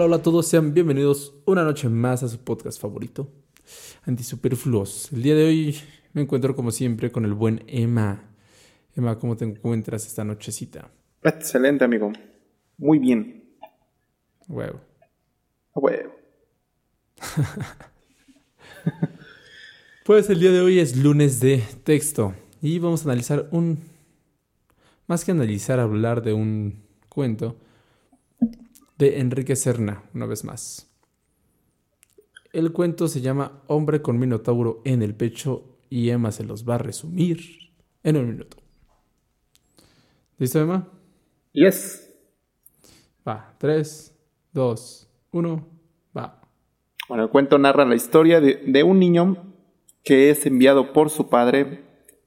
Hola, hola a todos, sean bienvenidos una noche más a su podcast favorito, Antisuperfluos. El día de hoy me encuentro como siempre con el buen Emma. Emma, ¿cómo te encuentras esta nochecita? Excelente, amigo. Muy bien. Huevo. Huevo. pues el día de hoy es lunes de texto y vamos a analizar un... Más que analizar, hablar de un cuento de Enrique Serna, una vez más. El cuento se llama Hombre con Minotauro en el pecho y Emma se los va a resumir en un minuto. ¿Listo, Emma? Yes. Va, 3, 2, 1, va. Bueno, el cuento narra la historia de, de, un niño que es enviado por su padre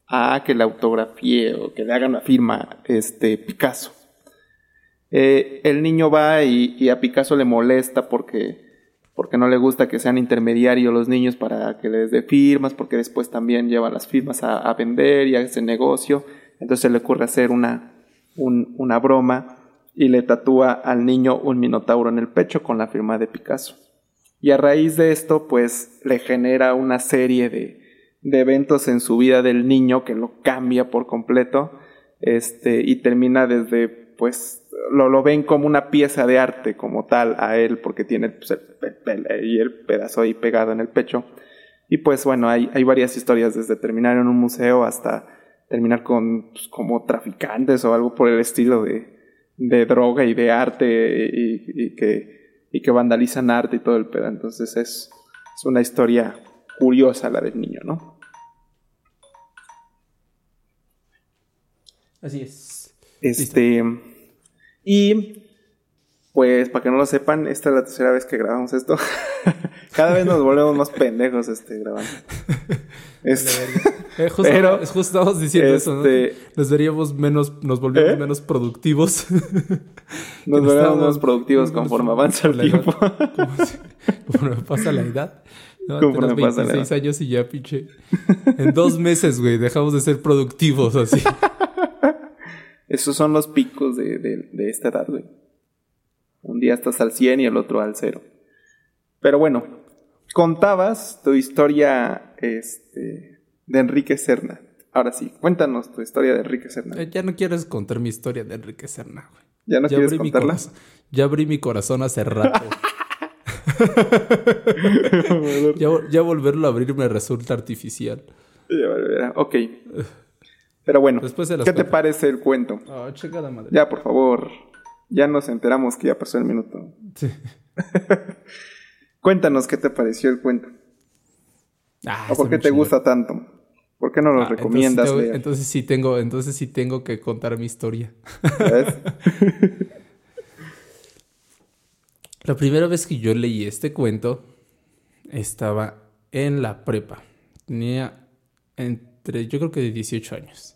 a que le autografíe o que le haga una firma este, Picasso. Eh, el niño va y, a Picasso le molesta porque, porque no le gusta que sean intermediarios los niños para que les dé firmas, porque después también llevan las firmas a, vender y hace negocio. Entonces le ocurre hacer una, una broma y le tatúa al niño un minotauro en el pecho con la firma de Picasso. Y a raíz de esto, pues le genera una serie de, de eventos en su vida del niño que lo cambia por completo este, y termina desde, pues, lo, lo, ven como una pieza de arte como tal a él porque tiene pues, el, pedazo ahí pegado en el pecho. Y pues bueno, hay, hay varias historias desde terminar en un museo hasta terminar con pues, como traficantes o algo por el estilo de, de droga y de arte y, que, y que vandalizan arte y todo el pedo. Entonces es, es una historia curiosa la del niño, ¿no? Así es. Este... Y pues para que no lo sepan, esta es la tercera vez que grabamos esto. Cada vez nos volvemos más pendejos este grabando. Este, eh, justo, pero, justo estamos diciendo eso, ¿no? Este, nos veríamos menos, nos volvemos ¿eh? menos productivos. nos volvemos menos productivos conforme avanza el tiempo. conforme pasa la edad. ¿no? Conforme 26 pasa la edad. años y ya, pinche. En dos meses, güey, dejamos de ser productivos así. Esos son los picos de, de, esta edad, güey. Un día estás al 100 y el otro al 0. Pero bueno, contabas tu historia este, de Enrique Serna. Ahora sí, cuéntanos tu historia de Enrique Serna. Eh, ya no quieres contar mi historia de Enrique Serna, güey. ¿Ya no quieres contarla? Ya abrí mi corazón hace rato. ya, ya, volverlo a abrir me resulta artificial. Ya. Ok. Pero bueno, ¿qué te parece el cuento? Oh, madre. Ya, por favor. Ya nos enteramos que ya pasó el minuto. Sí. Cuéntanos qué te pareció el cuento. Ah, ¿O por qué te gusta tanto? ¿Por qué no lo ah, recomiendas? Entonces, sí tengo, entonces sí tengo que contar mi historia. La primera vez que yo leí este cuento estaba en la prepa. Tenía yo creo que de 18 años.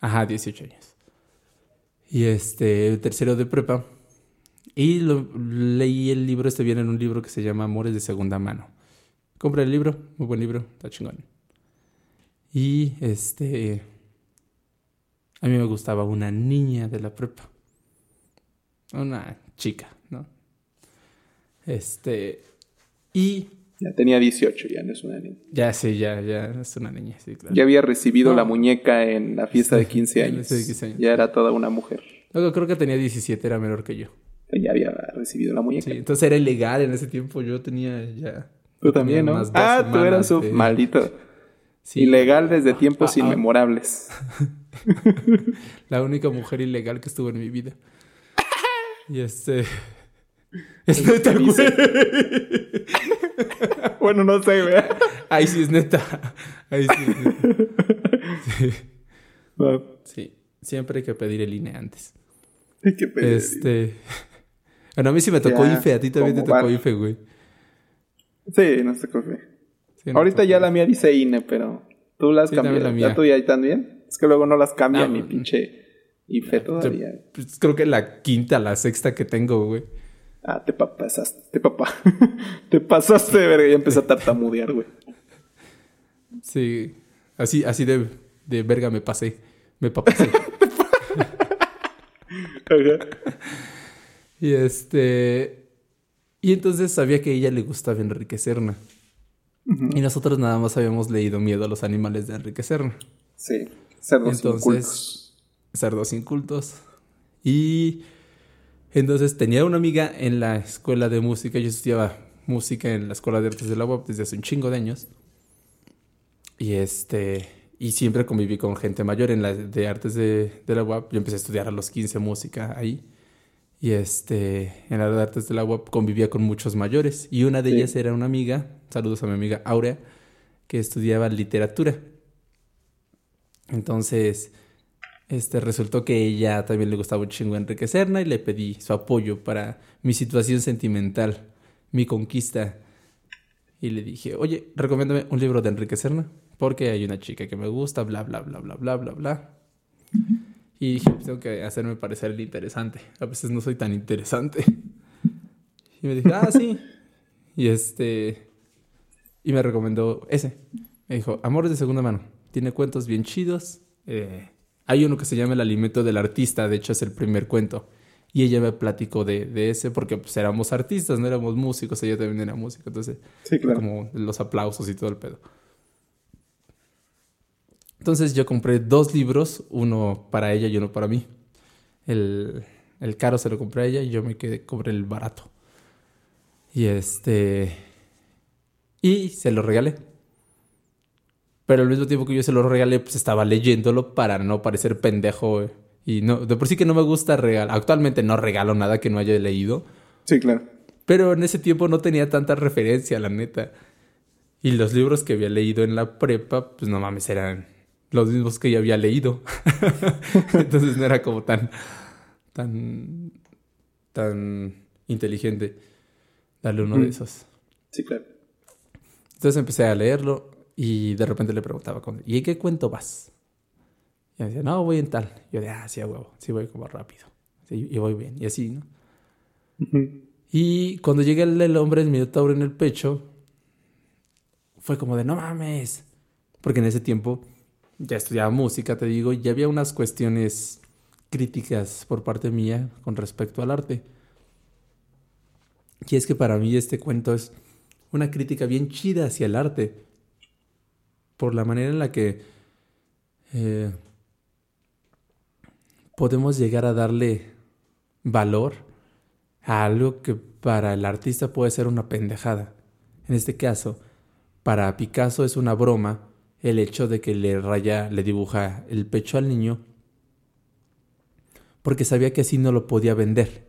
Ajá, 18 años. Y este, tercero de prepa. Y leí el libro, este viene en un libro que se llama Amores de Segunda Mano. Compré el libro, muy buen libro, está chingón. Y este, a mí me gustaba una niña de la prepa. Una chica, ¿no? Este, y ya tenía 18, ya no es una niña. Ya sí, ya, ya es una niña, sí, claro. Ya había recibido la muñeca en la fiesta de 15 años. Ya era toda una mujer. Luego creo que tenía 17, era menor que yo. Ya había recibido la muñeca. Sí, entonces era ilegal en ese tiempo. Yo tenía ya. Tú también, ¿no? Ah, tú eras un maldito. Ilegal desde ah, tiempos ah, ah. inmemorables. la única mujer ilegal que estuvo en mi vida. Y este. Es neta, güey. Bueno, no sé, güey. Ahí sí es neta. Ahí sí es neta. Sí. Siempre hay que pedir el INE antes. Hay que pedir. Este. Bueno, a mí sí me tocó IFE, a ti también te tocó IFE, güey. Sí, no tocó IFE. Ahorita ya la mía dice INE, pero tú las sí, cambias. ¿Ya tú ya también? Es que luego no las cambian ni pinche IFE todavía. Pues, creo que la quinta, la sexta que tengo, güey. Ah, te pasaste, te papá. te pasaste de verga y empecé a tartamudear, güey. Sí, así, así de, de verga me pasé. Me papasé. y este. Y entonces sabía que a ella le gustaba Enrique Serna. Y nosotros nada más habíamos leído Miedo a los animales de Enrique Serna. Sí, cerdos incultos. Cerdos incultos. Y entonces tenía una amiga en la escuela de música. Yo estudiaba música en la escuela de artes de la UAP desde hace un chingo de años. Y este. Y siempre conviví con gente mayor en la de artes de, de la UAP. Yo empecé a estudiar a los 15 música ahí. Y este, en la de artes de la UAP convivía con muchos mayores. Y una de ellas era una amiga, saludos a mi amiga Aurea, que estudiaba literatura. Entonces, este, resultó que ella también le gustaba un chingo Enrique Serna y le pedí su apoyo para mi situación sentimental, mi conquista. Y le dije, oye, recomiéndame un libro de Enrique Serna, porque hay una chica que me gusta, bla, bla, bla, bla, bla, bla, bla. Y dije, pues tengo que hacerme parecer interesante. A veces no soy tan interesante. Y me dije, ah, sí. Y este. Y me recomendó ese. Me dijo, Amores de segunda mano. Tiene cuentos bien chidos. Eh, hay uno que se llama El alimento del artista. De hecho, es el primer cuento. Y ella me platicó de, de ese porque pues éramos artistas, no éramos músicos. Ella también era música. Entonces, sí, claro. como los aplausos y todo el pedo. Entonces yo compré dos libros, uno para ella y uno para mí. El, el caro se lo compré a ella y yo me quedé, compré el barato. Y este... Y se lo regalé. Pero al mismo tiempo que yo se lo regalé, pues estaba leyéndolo para no parecer pendejo. Y no, de por sí que no me gusta regalar. Actualmente no regalo nada que no haya leído. Sí, claro. Pero en ese tiempo no tenía tanta referencia, la neta. Y los libros que había leído en la prepa, pues no mames, eran los mismos que ya había leído. Entonces no era como tan, tan, tan inteligente darle uno de esos. Sí, claro. Entonces empecé a leerlo y de repente le preguntaba, ¿y en qué cuento vas? Y me decía, no, voy en tal. Yo de, ah, sí, a huevo, sí voy como rápido. y voy bien, y así, ¿no? Y cuando llegué el, el hombre el minotauro en el pecho, fue como de, no mames. Porque en ese tiempo ya estudiaba música, te digo, y ya había unas cuestiones críticas por parte mía con respecto al arte. Y es que para mí este cuento es una crítica bien chida hacia el arte, por la manera en la que eh, podemos llegar a darle valor a algo que para el artista puede ser una pendejada. En este caso, para Picasso es una broma el hecho de que le raya, le dibuja el pecho al niño, porque sabía que así no lo podía vender.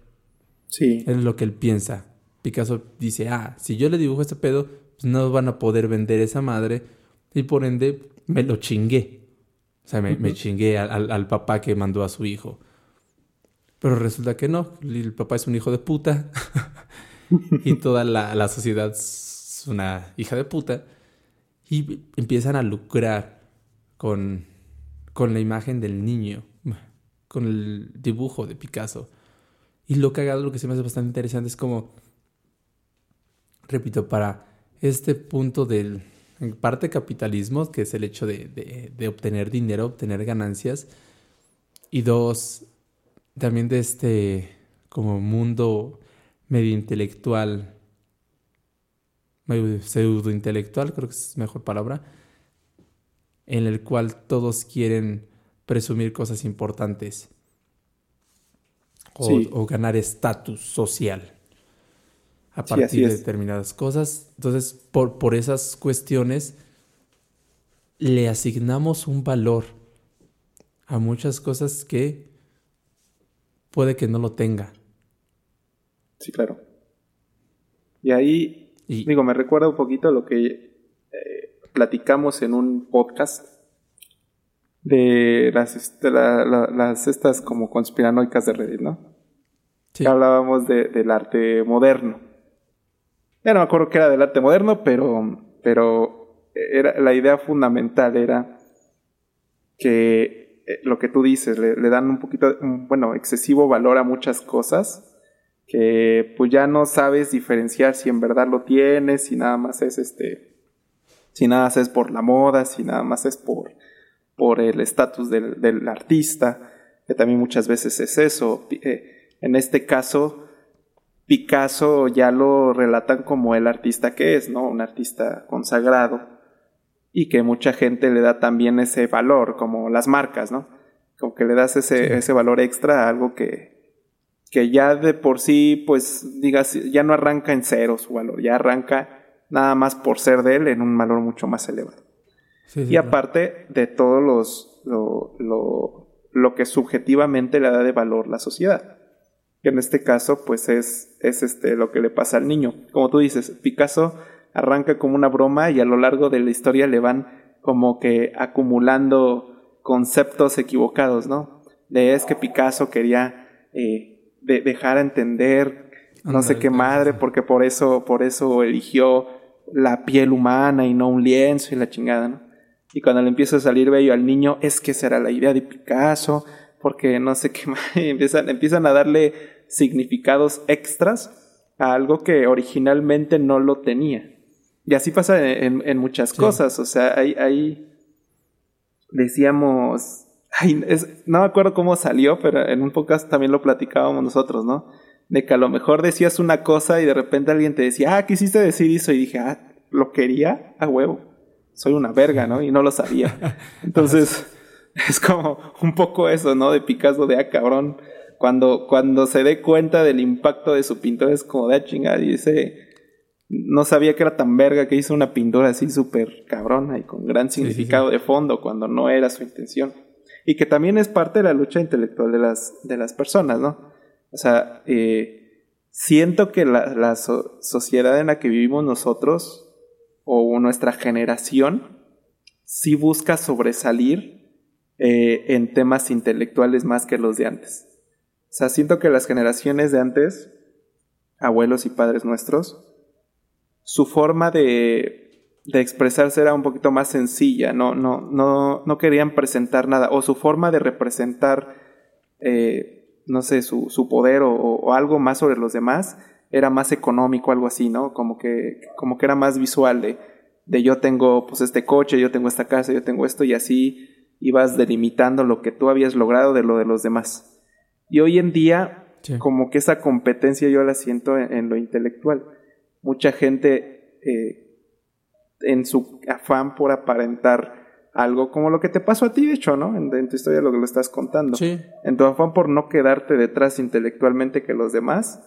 Sí. Es lo que él piensa. Picasso dice, ah, si yo le dibujo este pedo, pues no van a poder vender esa madre y por ende me lo chingué. O sea, me, chingué al, al, papá que mandó a su hijo. Pero resulta que no, el papá es un hijo de puta y toda la, la sociedad es una hija de puta y empiezan a lucrar con, con la imagen del niño, con el dibujo de Picasso. Y lo cagado, lo que se me hace bastante interesante es como, repito, para este punto del, en parte capitalismo, que es el hecho de, de, obtener dinero, obtener ganancias, y dos, también de este como mundo medio intelectual pseudo intelectual, creo que es mejor palabra, en el cual todos quieren presumir cosas importantes o, ganar estatus social a partir de determinadas cosas. Entonces, por, por esas cuestiones, le asignamos un valor a muchas cosas que puede que no lo tenga. Sí, claro. Y ahí Digo, me recuerda un poquito lo que eh, platicamos en un podcast de las, este, las estas como conspiranoicas de Reddit, ¿no? Sí. hablábamos del arte moderno. Ya no me acuerdo qué era del arte moderno, pero, pero era, la idea fundamental era que eh, lo que tú dices, le, le dan un poquito, bueno, excesivo valor a muchas cosas que pues ya no sabes diferenciar si en verdad lo tienes, si nada más es este, si nada más es por la moda, si nada más es por, por el estatus del, del, artista, que también muchas veces es eso. Eh, en este caso, Picasso ya lo relatan como el artista que es, ¿no? Un artista consagrado y que mucha gente le da también ese valor, como las marcas, ¿no? Como que le das ese, ese valor extra a algo que, que ya de por sí, pues, digas, ya no arranca en cero su valor, ya arranca nada más por ser de él en un valor mucho más elevado. y aparte de todos los, lo, lo, lo, que subjetivamente le da de valor la sociedad. Que en este caso, pues es, es este, lo que le pasa al niño. Como tú dices, Picasso arranca como una broma y a lo largo de la historia le van como que acumulando conceptos equivocados, ¿no? De es que Picasso quería eh, dejar a entender no sé qué madre, porque por eso, por eso eligió la piel humana y no un lienzo y la chingada, ¿no? Y cuando le empieza a salir bello al niño, es que será la idea de Picasso, porque no sé qué más, empiezan, empiezan a darle significados extras a algo que originalmente no lo tenía. Y así pasa en, muchas cosas, o sea, hay, hay decíamos, no me acuerdo cómo salió, pero en un podcast también lo platicábamos nosotros, ¿no? de que a lo mejor decías una cosa y de repente alguien te decía, ah, quisiste decir eso y dije, ah, lo quería a huevo. Soy una verga, ¿no? Y no lo sabía. Entonces, es como un poco eso, ¿no? De Picasso de, ah, cabrón. Cuando, cuando se dé cuenta del impacto de su pintura es como de ah, chingada y dice, no sabía que era tan verga que hizo una pintura así súper cabrona y con gran significado de fondo cuando no era su intención. Y que también es parte de la lucha intelectual de las, de las personas, ¿no? O sea, eh, siento que la, sociedad en la que vivimos nosotros o nuestra generación sí busca sobresalir eh, en temas intelectuales más que los de antes. O sea, siento que las generaciones de antes, abuelos y padres nuestros, su forma de, de expresarse era un poquito más sencilla, no, no, no, no querían presentar nada, o su forma de representar eh, no sé, su, su poder o, algo más sobre los demás era más económico, algo así, ¿no? Como que, como que era más visual de, de yo tengo pues este coche, yo tengo esta casa, yo tengo esto y así ibas delimitando lo que tú habías logrado de lo de los demás. Y hoy en día, como que esa competencia yo la siento en, lo intelectual. Mucha gente eh, en su afán por aparentar algo como lo que te pasó a ti, de hecho, ¿no? En, tu historia lo que lo estás contando. Sí. En tu afán por no quedarte detrás intelectualmente que los demás,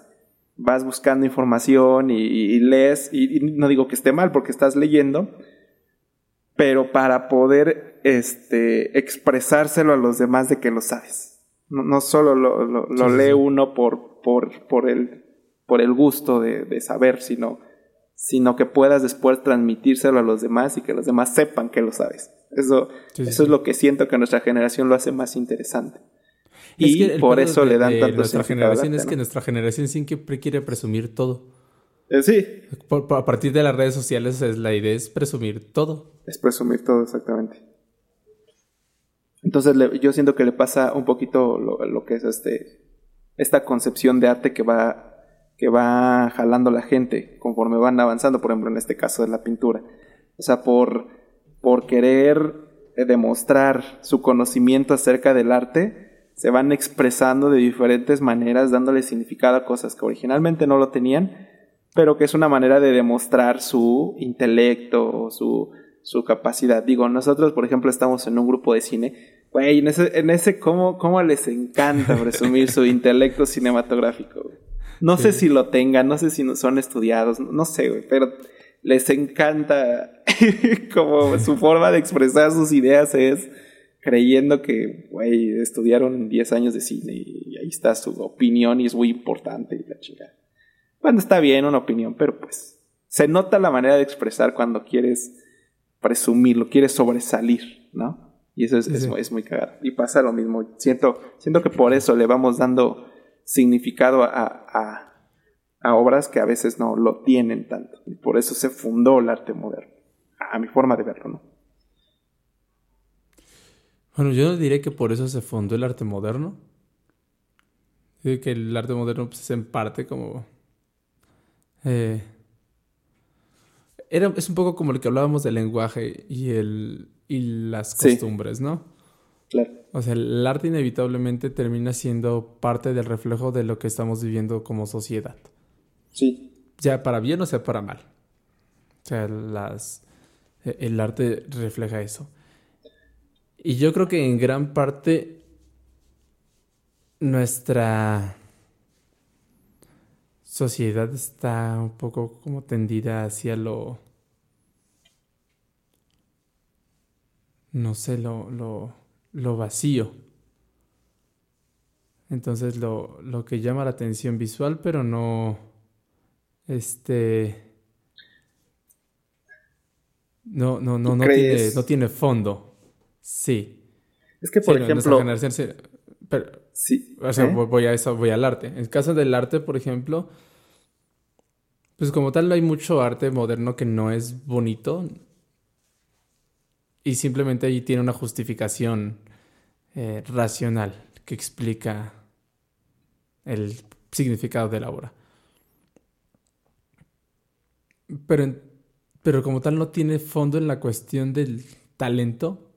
vas buscando información y, lees, y, no digo que esté mal porque estás leyendo, pero para poder este, expresárselo a los demás de que lo sabes. No, solo lo, lee uno por, por, por, el, por el gusto de, de saber, sino, sino que puedas después transmitírselo a los demás y que los demás sepan que lo sabes. Eso, eso es lo que siento que nuestra generación lo hace más interesante. y por eso le dan tanto Nuestra generación es que nuestra generación siempre quiere presumir todo. Eh, sí. a partir de las redes sociales es, la idea es presumir todo. Es presumir todo, exactamente. Entonces yo siento que le pasa un poquito lo, que es este esta concepción de arte que va que va jalando la gente conforme van avanzando, por ejemplo en este caso de la pintura. O sea, por por querer demostrar su conocimiento acerca del arte, se van expresando de diferentes maneras, dándole significado a cosas que originalmente no lo tenían, pero que es una manera de demostrar su intelecto o su, su capacidad. Digo, nosotros, por ejemplo, estamos en un grupo de cine. Güey, en ese, en ese ¿cómo, ¿cómo, les encanta presumir su intelecto cinematográfico? No sé si lo tengan, no sé si son estudiados, no sé, güey, pero les encanta como su forma de expresar sus ideas es creyendo que, güey, estudiaron 10 años de cine y ahí está su opinión y es muy importante y la chica. Bueno, está bien una opinión, pero pues se nota la manera de expresar cuando quieres presumirlo, quieres sobresalir, ¿no? Y eso es, es, muy cagado. Y pasa lo mismo. Siento, siento que por eso le vamos dando significado a a obras que a veces no lo tienen tanto. Y por eso se fundó el arte moderno, a mi forma de verlo, ¿no? Bueno, yo no diré que por eso se fundó el arte moderno. que el arte moderno pues, es en parte como... Eh, era, es un poco como lo que hablábamos del lenguaje y, el, y las costumbres, ¿no? Claro. O sea, el arte inevitablemente termina siendo parte del reflejo de lo que estamos viviendo como sociedad. Sí. Ya para bien o sea para mal. O sea, las, e, el arte refleja eso. Y yo creo que en gran parte nuestra sociedad está un poco como tendida hacia lo... No sé, lo, lo, lo vacío. Entonces lo, lo que llama la atención visual, pero no... Este... No, no, no, no tiene, no tiene fondo. Sí. Es que, por Sí, ejemplo, pero, sí, o sea, ¿eh? voy- a eso, voy al arte. En el caso del arte, por ejemplo, pues como tal no hay mucho arte moderno que no es bonito y simplemente ahí tiene una justificación eh, racional que explica el significado de la obra. Pero, pero como tal no tiene fondo en la cuestión del talento.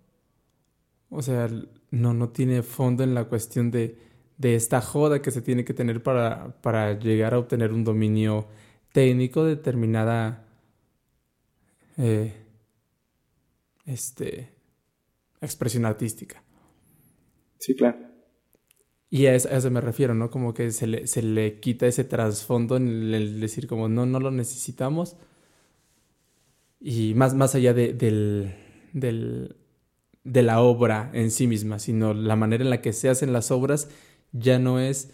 O sea, no, no tiene fondo en la cuestión de, de esta joda que se tiene que tener para, para llegar a obtener un dominio técnico de determinada eh, este, expresión artística. sí, claro. Y a eso, a eso me refiero, ¿no? Como que se le, se le quita ese trasfondo en el, el decir como no, no lo necesitamos. Y más, más allá de, del, del- de la obra en sí misma, sino la manera en la que se hacen las obras ya no es,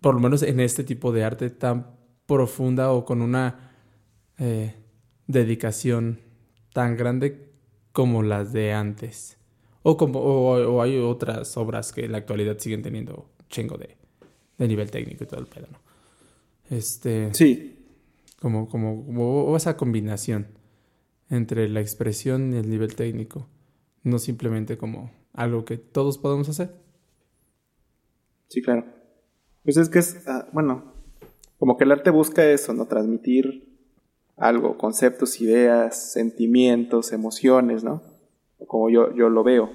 por lo menos en este tipo de arte, tan profunda o con una eh, dedicación tan grande como las de antes. O, como, o, o hay otras obras que en la actualidad siguen teniendo chingo de, de nivel técnico y todo el pedo, ¿no? Este, Sí, como, como, como esa combinación entre la expresión y el nivel técnico. No simplemente como algo que todos podemos hacer. sí, claro. Pues es que es, ah, bueno, como que el arte busca eso, ¿no? Transmitir algo, conceptos, ideas, sentimientos, emociones, ¿no? Como yo, yo lo veo.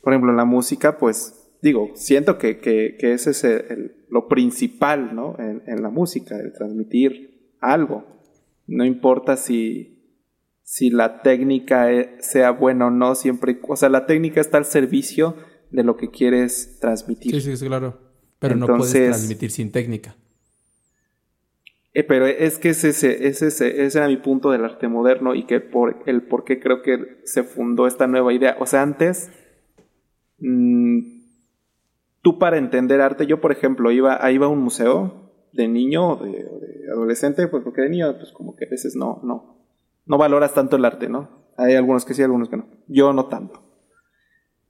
Por ejemplo, en la música, pues, digo, siento que, que, que ese es el- el- lo principal, ¿no? En, en la música, el transmitir algo. No importa si, si la técnica eh, sea buena o no, siempre, o sea, la técnica está al servicio de lo que quieres transmitir. Sí, sí, sí, claro. Pero no puedes transmitir sin técnica. Eh, pero es que ese, ese, ese, ese- era mi punto del arte moderno y que por el por qué creo que se fundó esta nueva idea. O sea, antes, mm, tú para entender arte, yo por ejemplo iba, a- iba a un museo de niño o de, o de adolescente, pues porque de niño, pues como que a veces no, no, no valoras tanto el arte, ¿no? Hay algunos que sí, algunos que no. Yo no tanto.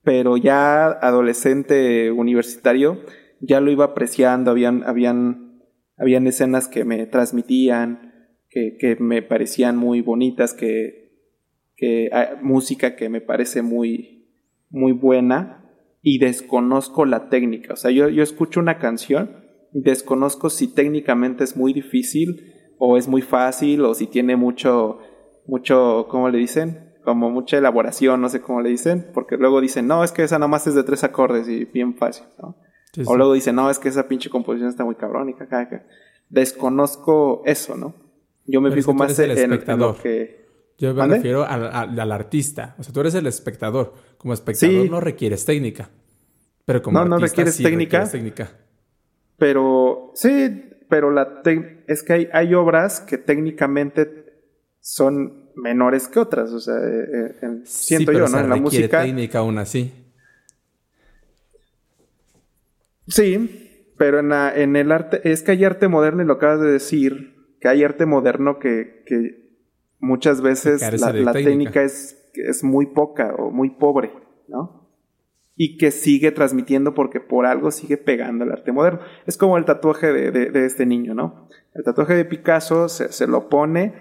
Pero ya adolescente universitario, ya lo iba apreciando, habían, habían, habían escenas que me transmitían, que, que me parecían muy bonitas, que, que ah, música que me parece muy, muy buena y desconozco la técnica. O sea, yo, yo escucho una canción, desconozco si técnicamente es muy difícil o es muy fácil o si tiene mucho, mucho, ¿cómo le dicen? Como mucha elaboración, no sé cómo le dicen, porque luego dicen, no, es que esa nomás es de tres acordes y bien fácil, ¿no? Sí, O luego dicen, no, es que esa pinche composición está muy cabrón y caca. Desconozco eso, ¿no? Yo me Pero fijo más en, en lo que... Yo me refiero al, al- al artista. O sea, tú eres el espectador. Como espectador Sí. no requieres técnica. Pero como No, no artista requieres sí técnica. requieres técnica. Pero, sí, pero la es que hay, hay obras que técnicamente son menores que otras, o sea, eh, eh, Sí, siento yo, ¿no? se En la música... técnica aún así. Sí, pero en, la- en el arte, es que hay arte moderno y lo acabas de decir, que hay arte moderno que, que muchas veces la, técnica. técnica es, es muy poca o muy pobre, ¿no? Y que sigue transmitiendo porque por algo sigue pegando el arte moderno. Es como el tatuaje de, de- de este niño, ¿no? El tatuaje de Picasso se, se lo pone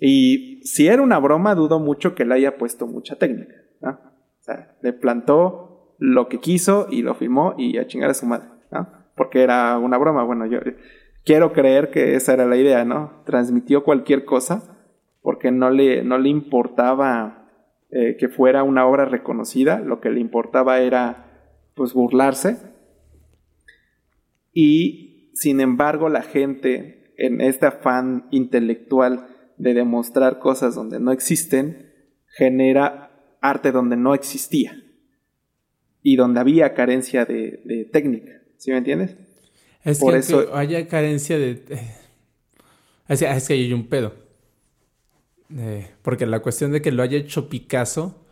y si era una broma, dudo mucho que le haya puesto mucha técnica, ¿no? O sea, le plantó lo que quiso y lo filmó y a chingar a su madre. Porque era una broma. Bueno, yo quiero creer que esa era la idea, ¿no? Transmitió cualquier cosa porque no le, no le importaba eh, que fuera una obra reconocida, lo que le importaba era, pues, burlarse. Y sin embargo, la gente, en este afán intelectual de demostrar cosas donde no existen, genera arte donde no existía y donde había carencia de, técnica. ¿Sí me entiendes? Es Por que eso haya carencia de... Es, que hay un pedo. Eh, porque la cuestión de que lo haya hecho Picasso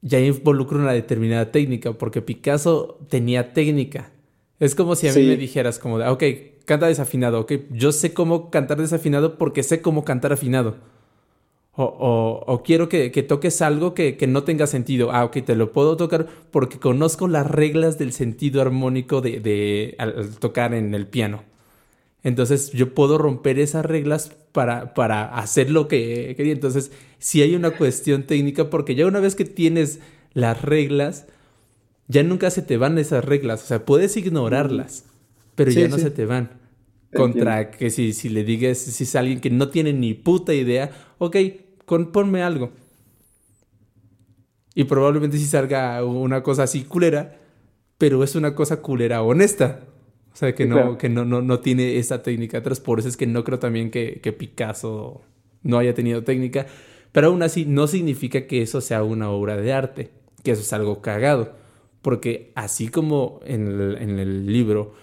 ya involucra una determinada técnica, porque Picasso tenía técnica. Es como si a mí me dijeras como de, ok, canta desafinado, ok, yo sé cómo cantar desafinado porque sé cómo cantar afinado. O, quiero que, toques algo que, no tenga sentido. Ah, ok, te lo puedo tocar porque conozco las reglas del sentido armónico de, al, tocar en el piano. Entonces yo puedo romper esas reglas para, para hacer lo que quería. Entonces, si hay una cuestión técnica, porque ya una vez que tienes las reglas, ya nunca se te van esas reglas. O sea, puedes ignorarlas, pero ya no se te van. Contra que si, si le digas, si es alguien que no tiene ni puta idea, ok, con, ponme algo. Y probablemente si salga una cosa así culera, pero es una cosa culera honesta. O sea, que no, que no, no, no tiene esa técnica atrás. Por eso es que no creo también que, que Picasso no haya tenido técnica. Pero aún así no significa que eso sea una obra de arte, que eso es algo cagado. Porque así como en el, en el libro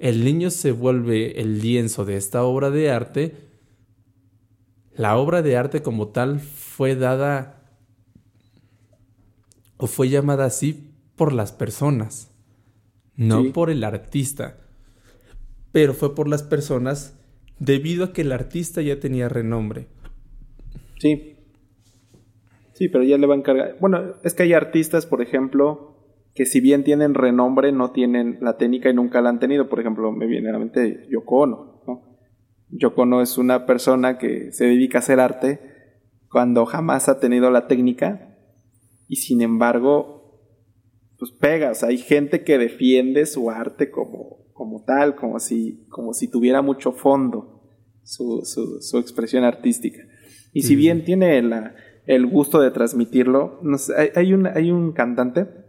el niño se vuelve el lienzo de esta obra de arte, la obra de arte como tal fue dada o fue llamada así por las personas, no por el artista, pero fue por las personas debido a que el artista ya tenía renombre. Sí. Sí, pero ya le va a encargar. Bueno, es que hay artistas, por ejemplo, que si bien tienen renombre, no tienen la técnica y nunca la han tenido. Por ejemplo, me viene a la mente Yoko Ono. ¿no? Yoko Ono es una persona que se dedica a hacer arte cuando jamás ha tenido la técnica y sin embargo, pues pegas. hay gente que defiende su arte como, como tal, como si, como si tuviera mucho fondo su, su, expresión artística. Y si bien tiene la, el gusto de transmitirlo, no hay, hay, un, hay un cantante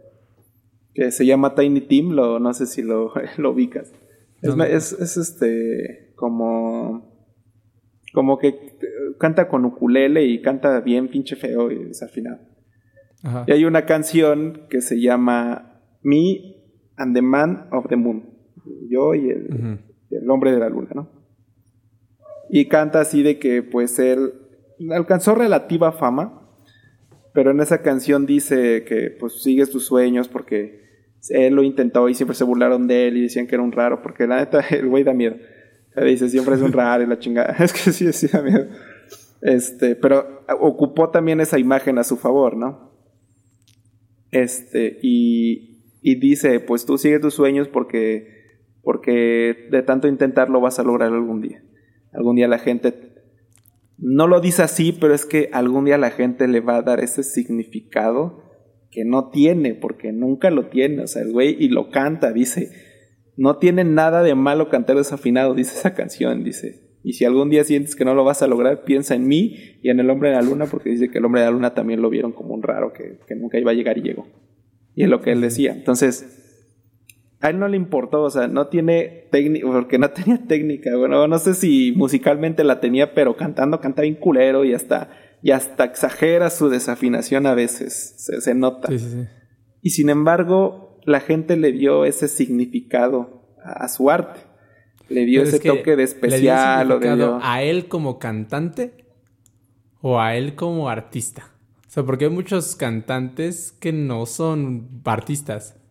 que se llama Tiny Tim, lo, no sé si lo, lo ubicas. Es, es, este, como, como que canta con ukulele y canta bien pinche feo y desafinado. Ajá. Y hay una canción que se llama Me and the Man of the Moon. Yo y el, el hombre de la luna, ¿no? Y canta así de que pues él alcanzó relativa fama, pero en esa canción dice que pues sigues tus sueños porque él lo intentó y siempre se burlaron de él y decían que era un raro, porque la neta, el güey da miedo. dice, siempre es un raro y la chingada. Es que sí, sí da miedo. Este, pero ocupó también esa imagen a su favor, ¿no? Este, y, y dice, pues tú sigue tus sueños porque, porque de tanto intentarlo vas a lograr algún día. Algún día la gente, no lo dice así, pero es que algún día la gente le va a dar ese significado que no tiene, porque nunca lo tiene, o sea, el güey y lo canta, dice, no tiene nada de malo cantar desafinado, dice esa canción, dice, y si algún día sientes que no lo vas a lograr, piensa en mí y en el hombre de la luna, porque dice que el hombre de la luna también lo vieron como un raro, que, nunca iba a llegar y llegó. Y es lo que él decía. Entonces, a él no le importó, o sea, no tiene técnica, porque no tenía técnica, bueno, no sé si musicalmente la tenía, pero cantando cantaba bien culero y hasta y hasta exagera su desafinación a veces, se, nota. Y sin embargo, la gente le dio ese significado a, su arte. Le dio ese toque de especial. o de ¿A él como cantante o a él como artista? O sea, porque hay muchos cantantes que no son artistas.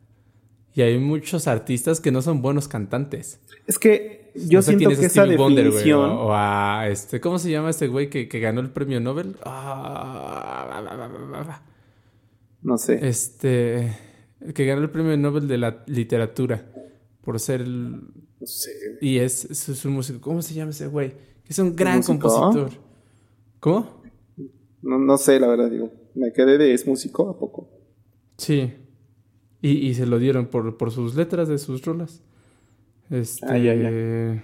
Y hay muchos artistas que no son buenos cantantes. Es que yo siento que esa definición... o, a este, ¿cómo se llama este güey que, ganó el premio Nobel? Ah, no sé. Este, que ganó el premio Nobel de la literatura por ser No sé. Y es, es, un músico. ¿Cómo se llama ese güey? Es un gran compositor. ¿Cómo? No, no sé, la verdad, digo. Me quedé de es músico a poco. Sí. Y, y se lo dieron por, por sus letras de sus rolas. Este.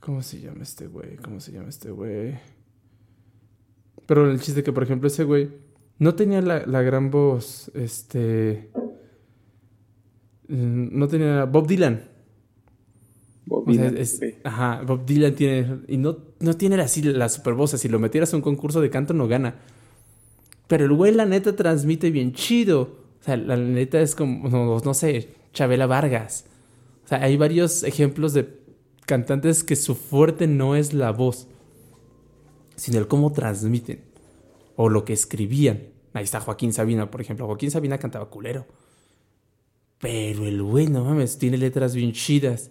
¿Cómo se llama este güey? ¿Cómo se llama este güey? Pero el chiste que, por ejemplo, ese güey no tenía la, gran voz, este... No tenía. Bob Dylan. Bob Dylan. Ajá, Bob Dylan tiene. Y no, no tiene así la super voz. Si lo metieras a un concurso de canto, no gana. Pero el güey, la neta, transmite bien chido. O sea, la neta es como, no, no sé, Chabela Vargas. O sea, hay varios ejemplos de cantantes que su fuerte no es la voz, sino el cómo transmiten o lo que escribían. Ahí está Joaquín Sabina, por ejemplo. Joaquín Sabina cantaba culero. Pero el güey, no mames, tiene letras bien chidas.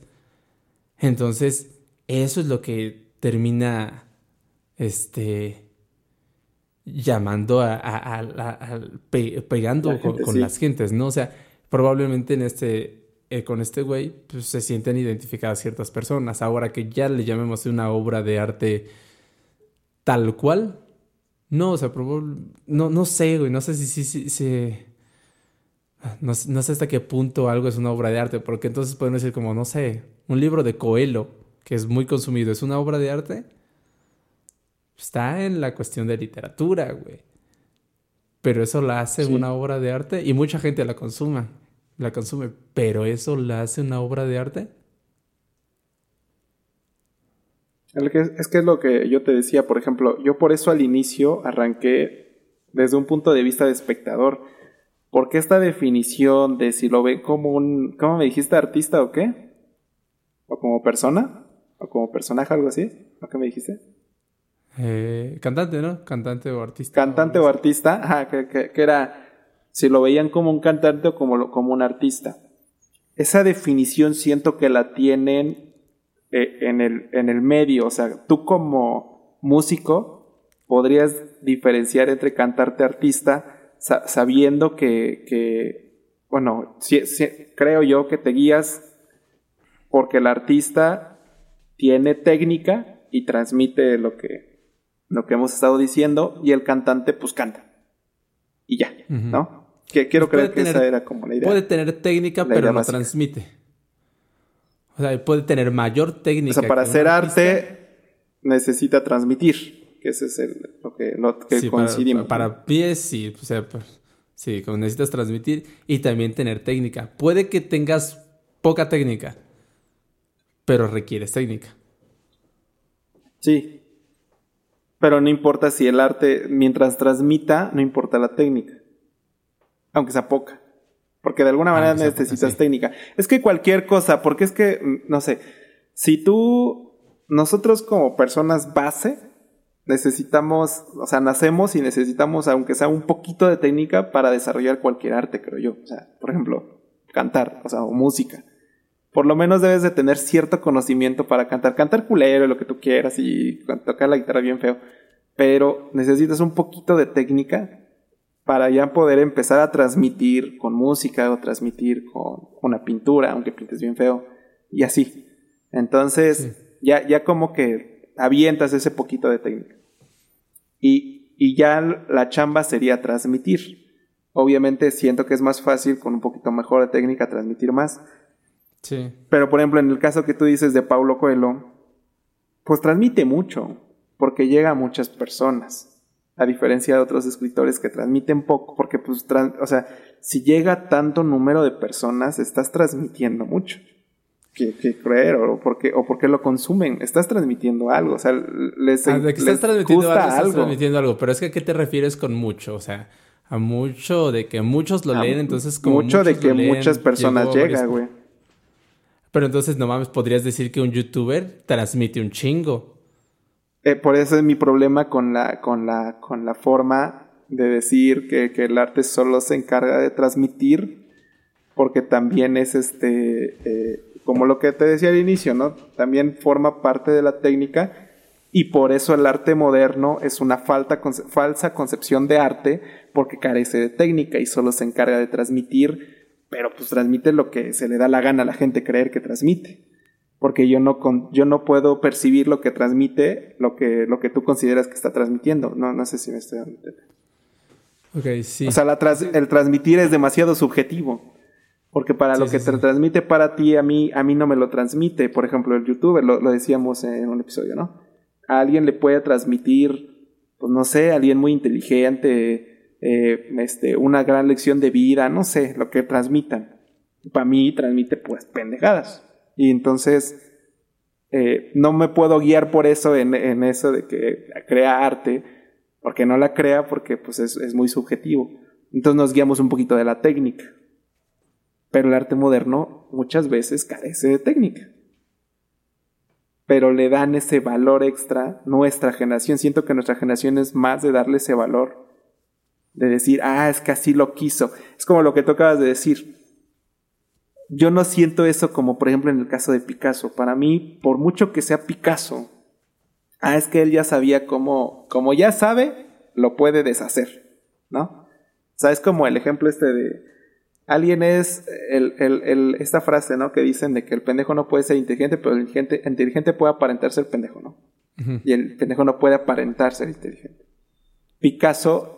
Entonces, eso es lo que termina, este, llamando a, pegando con, las gentes, ¿no? O sea, probablemente en este, eh, con este güey, pues se sienten identificadas ciertas personas. Ahora que ya le llamemos una obra de arte tal cual, no, o sea, no, no sé, güey, no sé si, si, si, no, no, sé hasta qué punto algo es una obra de arte, porque entonces pueden decir como, no sé, un libro de Coelho, que es muy consumido, ¿es una obra de arte? Está en la cuestión de literatura, güey. Pero eso la hace una obra de arte y mucha gente la consuma, la consume, pero eso la hace una obra de arte. Es que es lo que yo te decía, por ejemplo, yo por eso al inicio arranqué desde un punto de vista de espectador. Porque esta definición de si lo ve como un, ¿cómo me dijiste, artista o qué? ¿O como persona? ¿O como personaje, algo así? ¿O qué me dijiste? Eh, cantante, ¿no? Cantante o artista. Cantante o, artista, ajá, que, era si lo veían como un cantante o como, como un artista. Esa definición siento que la tienen eh, en, el, en el medio, o sea, tú como músico podrías diferenciar entre cantarte artista sabiendo que, bueno, creo yo que te guías porque el artista tiene técnica y transmite lo que, lo que hemos estado diciendo, y el cantante pues canta. Y ya, ¿no? Que quiero pues creer que esa era como la idea. Puede tener técnica, pero no transmite. O sea, puede tener mayor técnica. O sea, para hacer arte necesita transmitir. Que ese es lo que, lo que coincidimos. Para, pies, sí. O sea, pues, sí, como necesitas transmitir y también tener técnica. Puede que tengas poca técnica, pero requieres técnica. Sí, pero no importa si el arte, mientras transmita, no importa la técnica. Aunque sea poca. Porque de alguna manera necesitas técnica. Es que cualquier cosa, porque es que, mm, no sé, si tú, nosotros como personas base, necesitamos, o sea, nacemos y necesitamos, aunque sea un poquito de técnica para desarrollar cualquier arte, creo yo. O sea, por ejemplo, cantar, o sea, o música por lo menos debes de tener cierto conocimiento para cantar. Cantar culero, lo que tú quieras y tocar la guitarra bien feo. Pero necesitas un poquito de técnica para ya poder empezar a transmitir con música o transmitir con una pintura, aunque pintes bien feo. Y así. Entonces, ya, ya como que avientas ese poquito de técnica. Y, y ya la chamba sería transmitir. Obviamente siento que es más fácil con un poquito mejor de técnica transmitir más pero, por ejemplo, en el caso que tú dices de Paulo Coelho, pues transmite mucho, porque llega a muchas personas. A diferencia de otros escritores que transmiten poco, porque, pues, o sea, si llega tanto número de personas, estás transmitiendo mucho. Que, creer, o porque, o porque lo consumen, estás transmitiendo algo, o sea, les, ah, estás transmitiendo algo, Estás transmitiendo algo, pero es que ¿a qué te refieres con mucho? O sea, a mucho de que muchos lo leen, entonces como mucho de que muchas personas llegan, güey. Pero entonces, no mames, podrías decir que un youtuber transmite un chingo. Eh, por eso es mi problema con la, con la, con la forma de decir que, el arte solo se encarga de transmitir, porque también es este, eh, como lo que te decía al inicio, ¿no? También forma parte de la técnica y por eso el arte moderno es una falta, falsa concepción de arte porque carece de técnica y solo se encarga de transmitir pero pues transmite lo que se le da la gana a la gente creer que transmite. Porque yo no, con, yo no puedo percibir lo que transmite, lo que, lo que tú consideras que está transmitiendo. No, no sé si me estoy dando Ok, sí. O sea, el transmitir es demasiado subjetivo. Porque para lo que te transmite para ti, a mí, a mí no me lo transmite. Por ejemplo, el youtuber, lo, lo decíamos en un episodio, ¿no? A alguien le puede transmitir, pues no sé, alguien muy inteligente, eh, este, una gran lección de vida, no sé, lo que transmitan. Para mí transmite pues pendejadas. Y entonces eh, no me puedo guiar por eso en, eso de que crea arte, porque no la crea porque pues es, es muy subjetivo. Entonces nos guiamos un poquito de la técnica. Pero el arte moderno muchas veces carece de técnica pero le dan ese valor extra nuestra generación. Siento que nuestra generación es más de darle ese valor, de decir, ah, es que así lo quiso. Es como lo que tú acabas de decir. Yo no siento eso como, por ejemplo, en el caso de Picasso. Para mí, por mucho que sea Picasso, ah, es que él ya sabía cómo, como ya sabe, lo puede deshacer, ¿no? O sea, es como el ejemplo este de, Alguien es el, esta frase, ¿no? Que dicen de que el pendejo no puede ser inteligente, pero el inteligente, puede aparentar ser pendejo, ¿no? Y el pendejo no puede aparentar ser inteligente. Picasso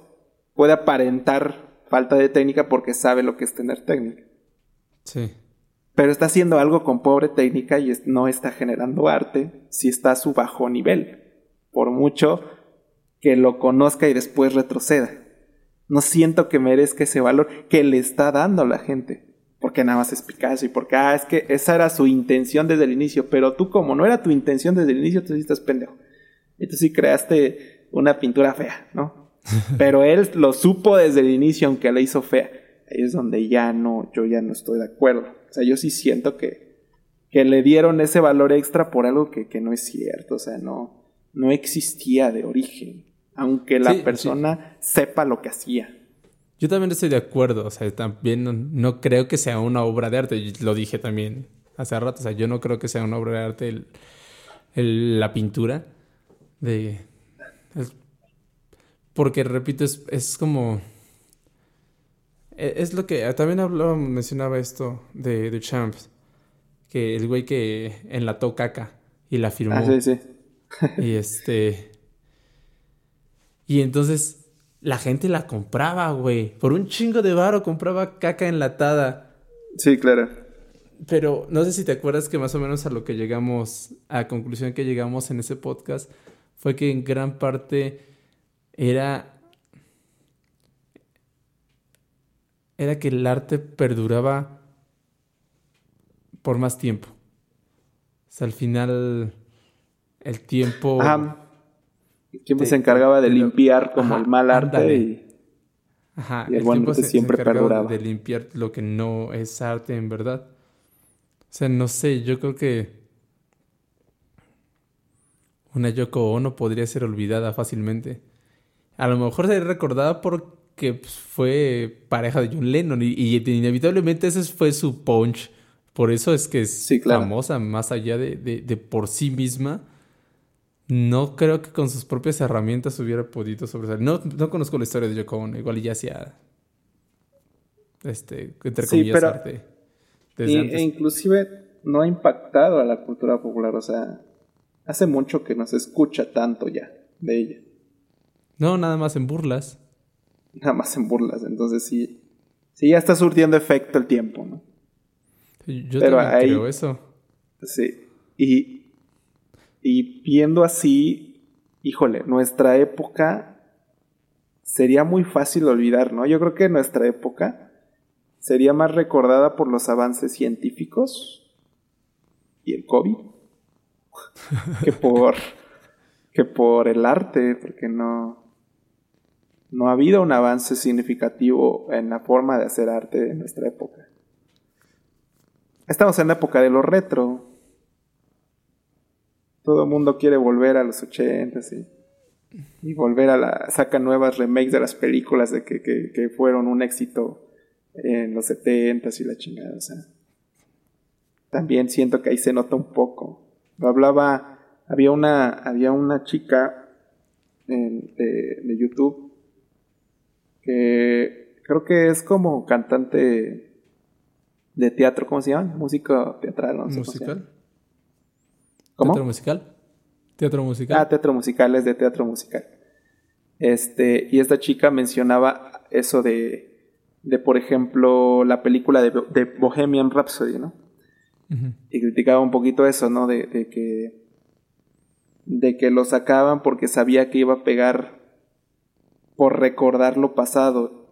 puede aparentar falta de técnica porque sabe lo que es tener técnica. Sí. Pero está haciendo algo con pobre técnica y no está generando arte si está a su bajo nivel. Por mucho que lo conozca y después retroceda. No siento que merezca ese valor que le está dando la gente. Porque nada más es Picasso y porque, ah, es que esa era su intención desde el inicio. Pero tú, como no era tu intención desde el inicio, tú sí estás pendejo. Y tú sí creaste una pintura fea, ¿no? Pero él lo supo desde el inicio, aunque la hizo fea. Ahí es donde ya no, yo ya no estoy de acuerdo. O sea, yo sí siento que, que le dieron ese valor extra por algo que, que no es cierto. O sea, no, no existía de origen aunque la persona sepa lo que hacía. Yo también estoy de acuerdo, o sea, también no, creo que sea una obra de arte, lo dije también hace rato, o sea, yo no creo que sea una obra de arte la pintura de... porque, repito, es, como... E, es, lo que... También hablaba, mencionaba esto de, de Champs, que el güey que enlató caca y la firmó. Ah, sí, sí. y este... Y entonces la gente la compraba, güey. Por un chingo de varo compraba caca enlatada. Sí, claro. Pero no sé si te acuerdas que más o menos a lo que llegamos, a la conclusión que llegamos en ese podcast, fue que en gran parte era. Era que el arte perduraba por más tiempo. O sea, al final el tiempo. Siempre se encargaba de, limpiar como el mal arte y, ajá, el, buen arte siempre perduraba. De limpiar lo que no es arte en verdad. O sea, no sé, yo creo que una Yoko Ono podría ser olvidada fácilmente. A lo mejor sería recordada porque pues, fue pareja de John Lennon y, inevitablemente ese fue su punch. Por eso es que es famosa más allá de, de por sí misma no creo que con sus propias herramientas hubiera podido sobresalir. No, no conozco la historia de Yoko Ono, igual ya hacía este, entre comillas, arte. e inclusive no ha impactado a la cultura popular, o sea, hace mucho que no se escucha tanto ya de ella. No, nada más en burlas. Nada más en burlas, entonces sí, sí ya está surtiendo efecto el tiempo, ¿no? Yo Pero también creo eso. Sí, y y viendo así, híjole, nuestra época sería muy fácil olvidar, ¿no? Yo creo que nuestra época sería más recordada por los avances científicos y el COVID que por que por el arte, porque no no ha habido un avance significativo en la forma de hacer arte en nuestra época. Estamos en la época de lo retro, todo el mundo quiere volver a los 80 y volver a la. saca nuevas remakes de las películas de que, fueron un éxito en los 70 y la chingada. O sea, también siento que ahí se nota un poco. Hablaba. Había una, había una chica de YouTube que creo que es como cantante de teatro, ¿cómo se llama? Música teatral, no sé ¿Musical? ¿Cómo? ¿Teatro musical? ¿Teatro musical? Ah, teatro musical, es de teatro musical. Este, y esta chica mencionaba eso de, de por ejemplo, la película de, de Bohemian Rhapsody, ¿no? Y criticaba un poquito eso, ¿no? De, de, que, de que lo sacaban porque sabía que iba a pegar por recordar lo pasado.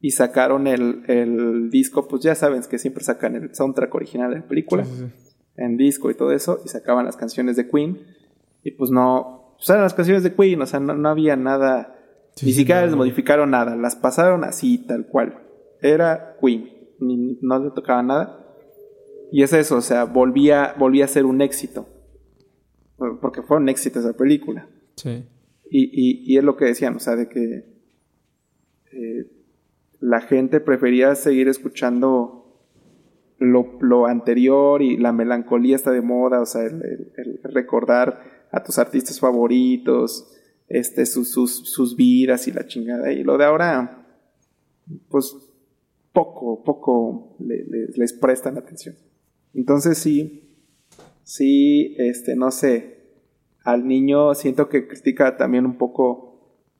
y sacaron el, el, disco, pues ya saben que siempre sacan el soundtrack original de la película en disco y todo eso, y sacaban las canciones de Queen, y pues no, pues eran las canciones de Queen, o sea, no, había nada, ni siquiera les modificaron nada, las pasaron así, tal cual. Era Queen, ni, no le tocaba nada. Y es eso, o sea, volvía, volvía a ser un éxito. Porque fue un éxito esa película. Sí. Y, y, es lo que decían, o sea, de que eh, la gente prefería seguir escuchando lo, anterior y la melancolía está de moda, o sea, el, recordar a tus artistas favoritos, este, sus, sus, vidas y la chingada. Y lo de ahora, pues poco, poco les prestan atención. Entonces sí, sí, este, no sé, al niño siento que critica también un poco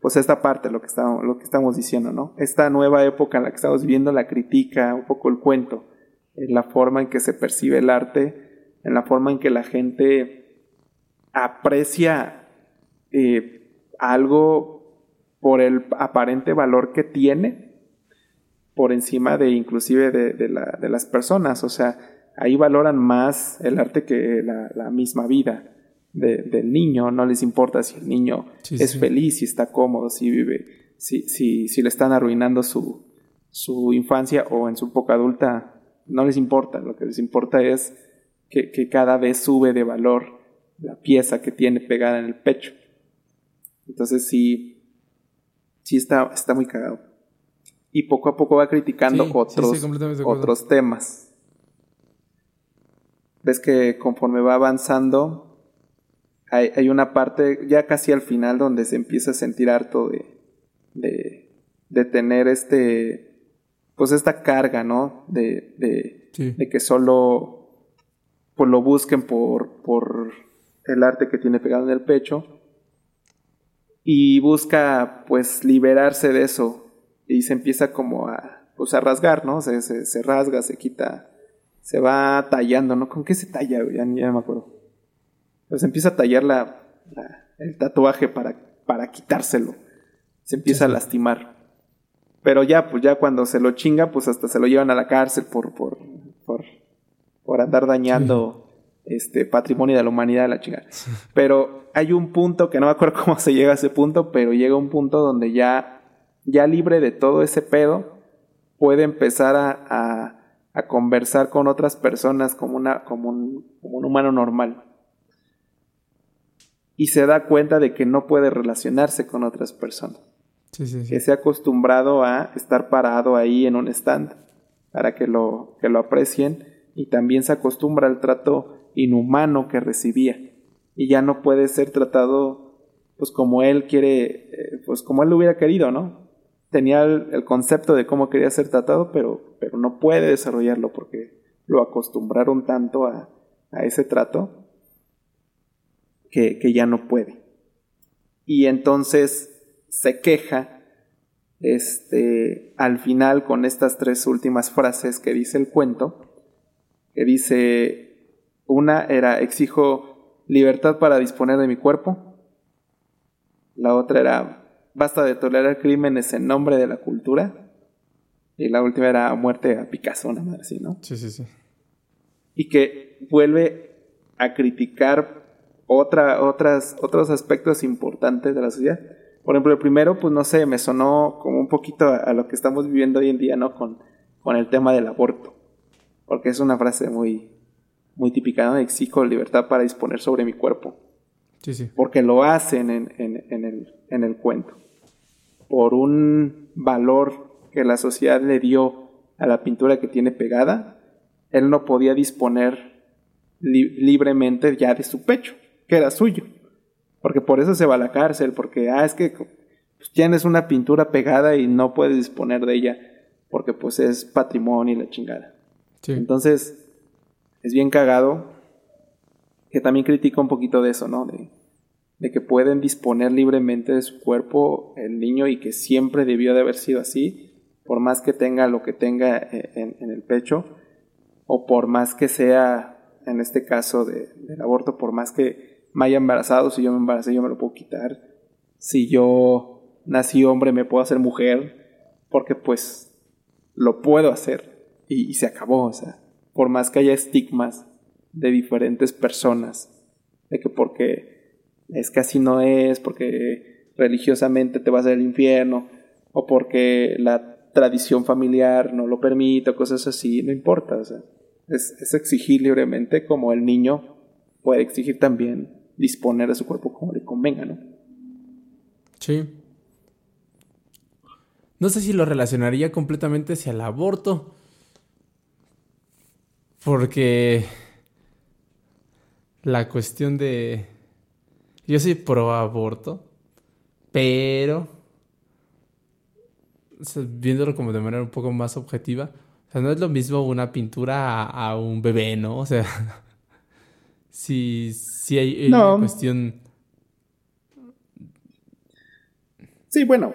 pues esta parte, lo que, estamos, lo que estamos diciendo, ¿no? Esta nueva época en la que estamos viviendo la critica, un poco el cuento, en la forma en que se percibe el arte, en la forma en que la gente aprecia eh, algo por el aparente valor que tiene, por encima de inclusive de, las personas, o sea, ahí valoran más el arte que la misma vida del niño, no les importa si el niño es feliz, si está cómodo, si vive, si, si, si le están arruinando su, su infancia o en su poca adulta, no les importa, lo que les importa es que, cada vez sube de valor la pieza que tiene pegada en el pecho. Entonces sí, sí está, está muy cagado. Y poco a poco va criticando otros, otros temas. Ves que conforme va avanzando, hay, una parte ya casi al final donde se empieza a sentir harto de, de, tener este, pues esta carga, ¿no? De, de, que solo pues lo busquen por, por el arte que tiene pegado en el pecho y busca pues liberarse de eso y se empieza como a, pues, a rasgar, ¿no? Se, se, rasga, se quita, se va tallando, ¿no? ¿Con qué se talla? Ya, ya me acuerdo pues empieza a tallar la, el tatuaje para, para quitárselo. Se empieza a lastimar. Pero ya, pues ya cuando se lo chinga, pues hasta se lo llevan a la cárcel por, por, por, por andar dañando este patrimonio de la humanidad la chingada. Pero hay un punto que no me acuerdo cómo se llega a ese punto, pero llega un punto donde ya, ya libre de todo ese pedo, puede empezar a, a, a conversar con otras personas como, una, como, un, como un humano normal y se da cuenta de que no puede relacionarse con otras personas. Que se ha acostumbrado a estar parado ahí en un stand para que lo, que lo aprecien y también se acostumbra al trato inhumano que recibía y ya no puede ser tratado pues como él quiere, eh, pues como él lo hubiera querido, ¿no? Tenía el, concepto de cómo quería ser tratado, pero, pero no puede desarrollarlo porque lo acostumbraron tanto a, a ese trato que, ya no puede. Y entonces se queja este, al final con estas tres últimas frases que dice el cuento, que dice, una era, exijo libertad para disponer de mi cuerpo, la otra era, basta de tolerar crímenes en nombre de la cultura, y la última era muerte a Picasso, una madre así, ¿no? Sí, sí, sí. Y que vuelve a criticar otra, otras, otros aspectos importantes de la sociedad. Por ejemplo, el primero, pues no sé, me sonó como un poquito a, lo que estamos viviendo hoy en día, ¿no? Con, con el tema del aborto. Porque es una frase muy, muy típica, ¿no? Exijo libertad para disponer sobre mi cuerpo. Sí, sí. Porque lo hacen en, en, en, el, en el cuento. Por un valor que la sociedad le dio a la pintura que tiene pegada, él no podía disponer libremente ya de su pecho que era suyo. Porque por eso se va a la cárcel, porque, ah, es que pues, tienes una pintura pegada y no puedes disponer de ella, porque pues es patrimonio y la chingada. Entonces, es bien cagado, que también critica un poquito de eso, ¿no? De, de que pueden disponer libremente de su cuerpo el niño y que siempre debió de haber sido así, por más que tenga lo que tenga eh, en, en el pecho, o por más que sea, en este caso de, del aborto, por más que me haya embarazado, si yo me embaracé yo me lo puedo quitar, si yo nací hombre me puedo hacer mujer, porque pues lo puedo hacer. Y, se acabó, o sea, por más que haya estigmas de diferentes personas, de que porque es que así no es, porque religiosamente te vas al infierno, o porque la tradición familiar no lo permite, o cosas así, no importa, o sea, es, es exigir libremente como el niño puede exigir también disponer de su cuerpo como le convenga, ¿no? Sí. No sé si lo relacionaría completamente hacia el aborto. Porque la cuestión de... Yo soy pro aborto, pero... viéndolo como de manera un poco más objetiva, o sea, no es lo mismo una pintura a, un bebé, ¿no? O sea, si, si hay una cuestión Sí, bueno,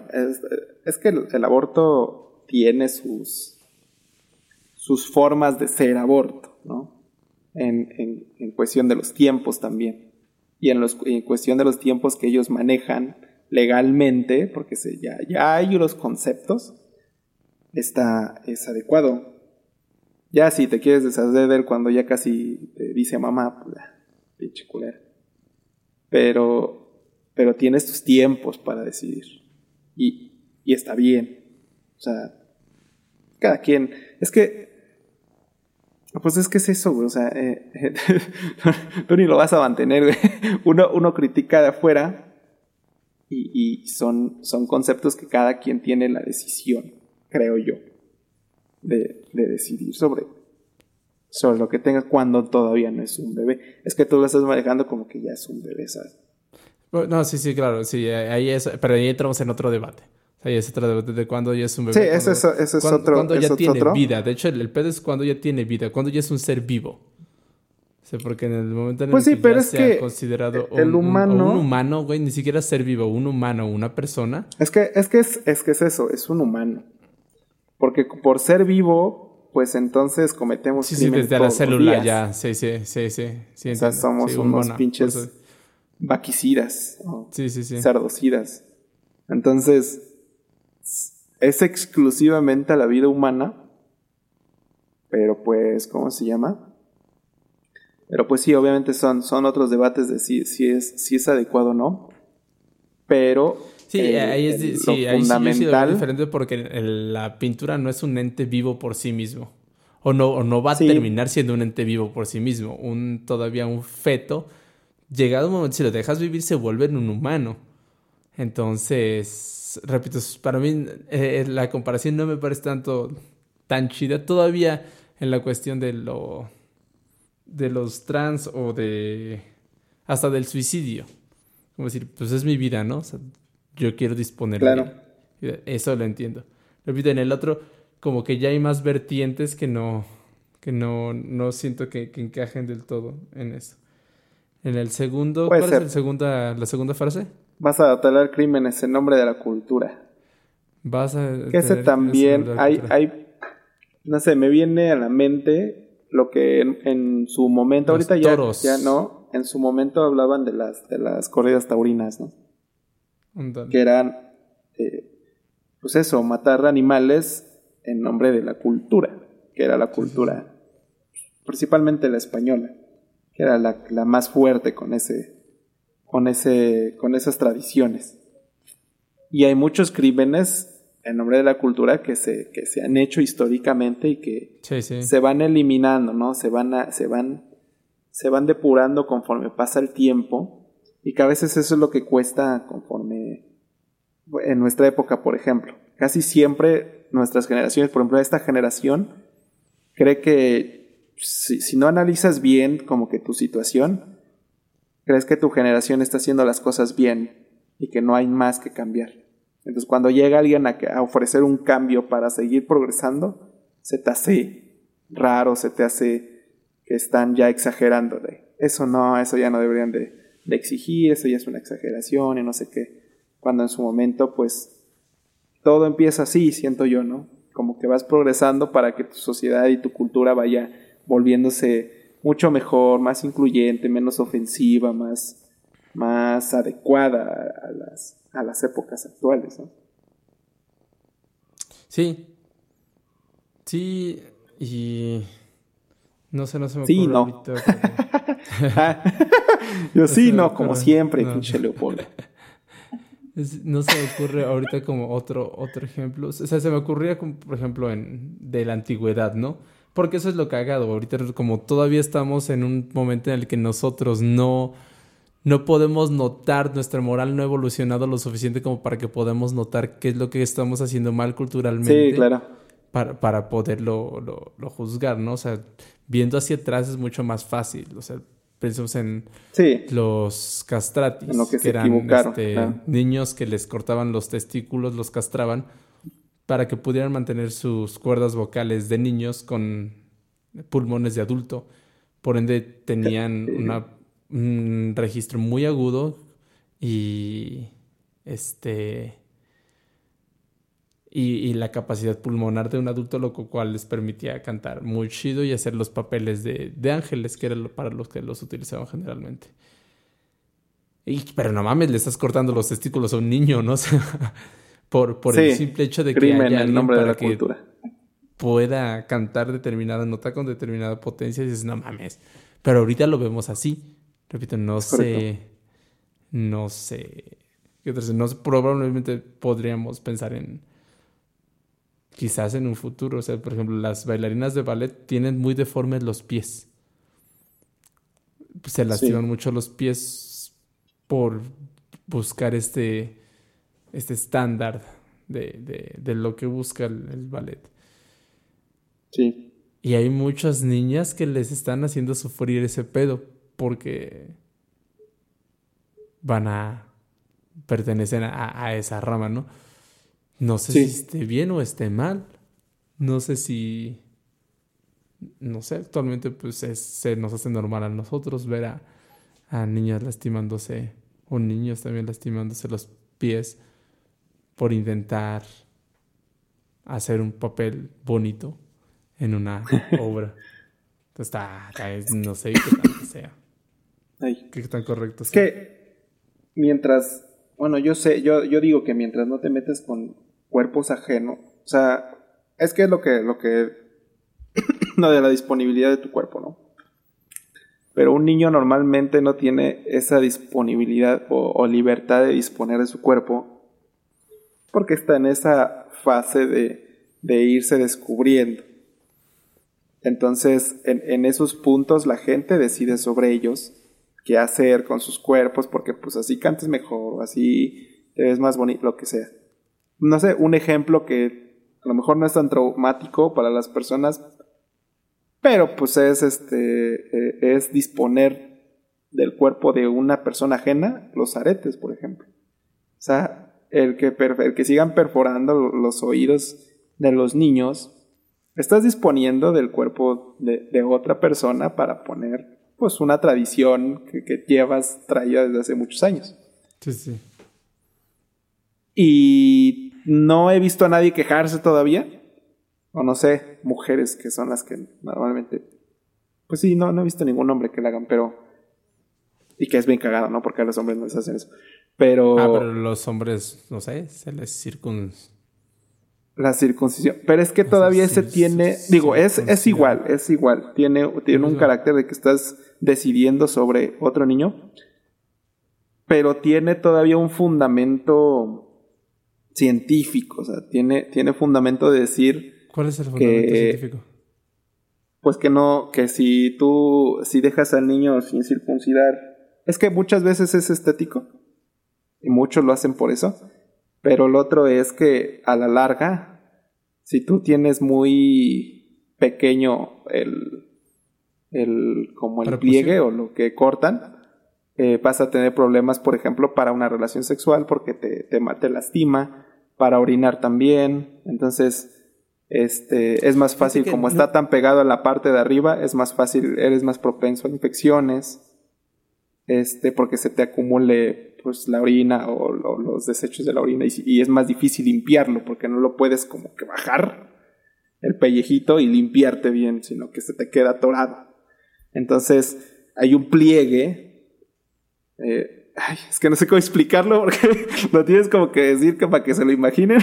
es, que el, aborto tiene sus, sus formas de ser aborto, ¿no? En, cuestión de los tiempos también. Y en, los, en cuestión de los tiempos que ellos manejan legalmente, porque se, ya, ya hay los conceptos, está, es adecuado. Ya si te quieres deshacer de él cuando ya casi te dice mamá, pues pinche culera. Pero, pero tienes tus tiempos para decidir y, está bien. O sea, cada quien. Es que. Pues es que es eso, güey. O sea, eh, tú ni lo vas a mantener. Uno, uno critica de afuera y, son, son conceptos que cada quien tiene la decisión, creo yo, de, de decidir sobre, sobre lo que tenga cuando todavía no es un bebé. Es que tú lo estás manejando como que ya es un bebé, ¿sabes? No, sí, sí, claro, sí, ahí es, pero ahí entramos en otro debate. Ahí es otro debate de cuando ya es un bebé. Sí, ese es, ese es otro. Cuando ya tiene vida. De hecho, el, pedo es cuando ya tiene vida, cuando ya es un ser vivo. O porque en el momento en pues el sí, que pero ya es se que considerado el un, humano, un, humano, güey, ni siquiera ser vivo, un humano, una persona. Es que es que es, es que es eso, es un humano. Porque por ser vivo, pues entonces cometemos sí, sí, desde la célula ya, sí, sí, sí, sí, o sea, somos unos pinches vaquicidas, sí, sí, sí. cerdocidas. Entonces, es exclusivamente a la vida humana, pero pues, ¿cómo se llama? Pero pues sí, obviamente son, son otros debates de si, si, es, si es adecuado o no. Pero Sí, ahí es sí, fundamental. sí diferente porque la pintura no es un ente vivo por sí mismo. O no, o no va a terminar siendo un ente vivo por sí mismo. Un, todavía un feto llegado un momento, si lo dejas vivir, se vuelve en un humano. Entonces, repito, para mí eh, la comparación no me parece tanto tan chida todavía en la cuestión de lo de los trans o de hasta del suicidio. Como decir, pues es mi vida, ¿no? O sea, yo quiero disponer claro. Eso lo entiendo. Repito, en el otro, como que ya hay más vertientes que no, que no, no siento que, que encajen del todo en eso. En el segundo, ¿cuál es el segunda, la segunda frase? Vas a tolerar crímenes en nombre de la cultura. Vas a. Que ese también hay, hay. No sé, me viene a la mente lo que en, su momento, ahorita ya, ya no, en su momento hablaban de las, de las corridas taurinas, ¿no? Que eran, eh, pues eso, matar animales en nombre de la cultura, que era la cultura, principalmente la española que era la, más fuerte con ese, con ese, con esas tradiciones. Y hay muchos crímenes en nombre de la cultura que se, que se han hecho históricamente y que se van eliminando, ¿no? Se van, se van, se van depurando conforme pasa el tiempo y que a veces eso es lo que cuesta conforme en nuestra época, por ejemplo. Casi siempre nuestras generaciones, por ejemplo, esta generación cree que si, no analizas bien como que tu situación, crees que tu generación está haciendo las cosas bien y que no hay más que cambiar. Entonces cuando llega alguien a, ofrecer un cambio para seguir progresando, se te hace raro, se te hace que están ya exagerando eso no, eso ya no deberían de, de exigir, eso ya es una exageración y no sé qué. Cuando en su momento pues todo empieza así, siento yo, ¿no? Como que vas progresando para que tu sociedad y tu cultura vaya volviéndose mucho mejor, más incluyente, menos ofensiva, más, más adecuada a las, a las épocas actuales. ¿no? Sí. Sí, y no sé, no se me Sí, ocurre no. ahorita como- Ah, Yo sí, no, como siempre, No. pinche Leopoldo. No se me ocurre ahorita como otro, otro ejemplo. O sea, se me ocurría, como, por ejemplo, en, de la antigüedad, ¿no? Porque eso es lo cagado. Ahorita, como todavía estamos en un momento en el que nosotros no, no podemos notar, nuestra moral no ha evolucionado lo suficiente como para que podamos notar qué es lo que estamos haciendo mal culturalmente. Sí, claro. Para, para poderlo lo, lo juzgar, ¿no? O sea, viendo hacia atrás es mucho más fácil. O sea, pensemos en Sí, los castratis, En lo que eran este, claro. niños que les cortaban los testículos, los castraban, para que pudieran mantener sus cuerdas vocales de niños con pulmones de adulto. Por ende, tenían una- un registro muy agudo y este y, y la capacidad pulmonar de un adulto, lo cual les permitía cantar muy chido y hacer los papeles de, de ángeles, que era lo- para los que los utilizaban generalmente. Y, pero no mames, le estás cortando los testículos a un niño, ¿no? O sea, por, por el simple hecho de que haya en alguien nombre de la cultura. pueda cantar determinada nota con determinada potencia y dices, no mames. Pero ahorita lo vemos así. Repito, no sé. correcto. No sé. ¿Qué? No sé, probablemente podríamos pensar en. Quizás en un futuro. O sea, por ejemplo, las bailarinas de ballet tienen muy deformes los pies. Se lastiman mucho los pies por buscar este. Este estándar de, de, de lo que busca el, el ballet. Sí. Y hay muchas niñas que les están haciendo sufrir ese pedo porque van a pertenecen a, a esa rama, ¿no? No sé Sí. si esté bien o esté mal. No sé si. No sé, actualmente pues es- se nos hace normal a nosotros ver a, a niñas lastimándose, o niños también lastimándose los pies por intentar hacer un papel bonito en una obra. Entonces, está, está- no sé qué tanto sea, Ay. qué tan correcto sea. que mientras, bueno, yo sé, yo, yo digo que mientras no te metes con cuerpos ajenos, o sea, es que es lo que, lo que, lo de la disponibilidad de tu cuerpo, ¿no? Pero un niño normalmente no tiene esa disponibilidad o, o libertad de disponer de su cuerpo porque está en esa fase de, de irse descubriendo. Entonces, en, en esos puntos la gente decide sobre ellos qué hacer con sus cuerpos, porque pues así cantes mejor, así te ves más bonito, lo que sea. No sé, un ejemplo que a lo mejor no es tan traumático para las personas, pero pues es este, eh, es disponer del cuerpo de una persona ajena, los aretes, por ejemplo. O sea, el que, el que sigan perforando los oídos de los niños, estás disponiendo del cuerpo de, de otra persona para poner pues una tradición que, que llevas traída desde hace muchos años. Sí, sí. Y no he visto a nadie quejarse todavía. O no sé, mujeres que son las que normalmente. Pues sí, no, no he visto ningún hombre que la hagan, pero. Y que es bien cagado, ¿no? Porque a los hombres no les hacen eso. Pero. Ah, pero los hombres, no sé, se les circun... La circuncisión. Pero es que todavía se tiene. digo, es, es igual, es igual. Tiene, tiene un carácter de que estás decidiendo sobre otro niño. Pero tiene todavía un fundamento científico. O sea, tiene, tiene fundamento de decir. ¿Cuál es el fundamento Que- científico? Pues que no, que si tú, si dejas al niño sin circuncidar, es que muchas veces es estético y muchos lo hacen por eso, pero lo otro es que a la larga, si tú tienes muy pequeño el, el como el pliegue o lo que cortan, eh, vas a tener problemas, por ejemplo, para una relación sexual porque te, te, ma- te lastima, para orinar también, entonces este, es más fácil, como no- está tan pegado a la parte de arriba, es más fácil, eres más propenso a infecciones, este, porque se te acumule pues la orina o, o los desechos de la orina y, y es más difícil limpiarlo porque no lo puedes como que bajar el pellejito y limpiarte bien, sino que se te queda atorado. Entonces hay un pliegue. Eh, ay, es que no sé cómo explicarlo porque lo tienes como que decir que para que se lo imaginen.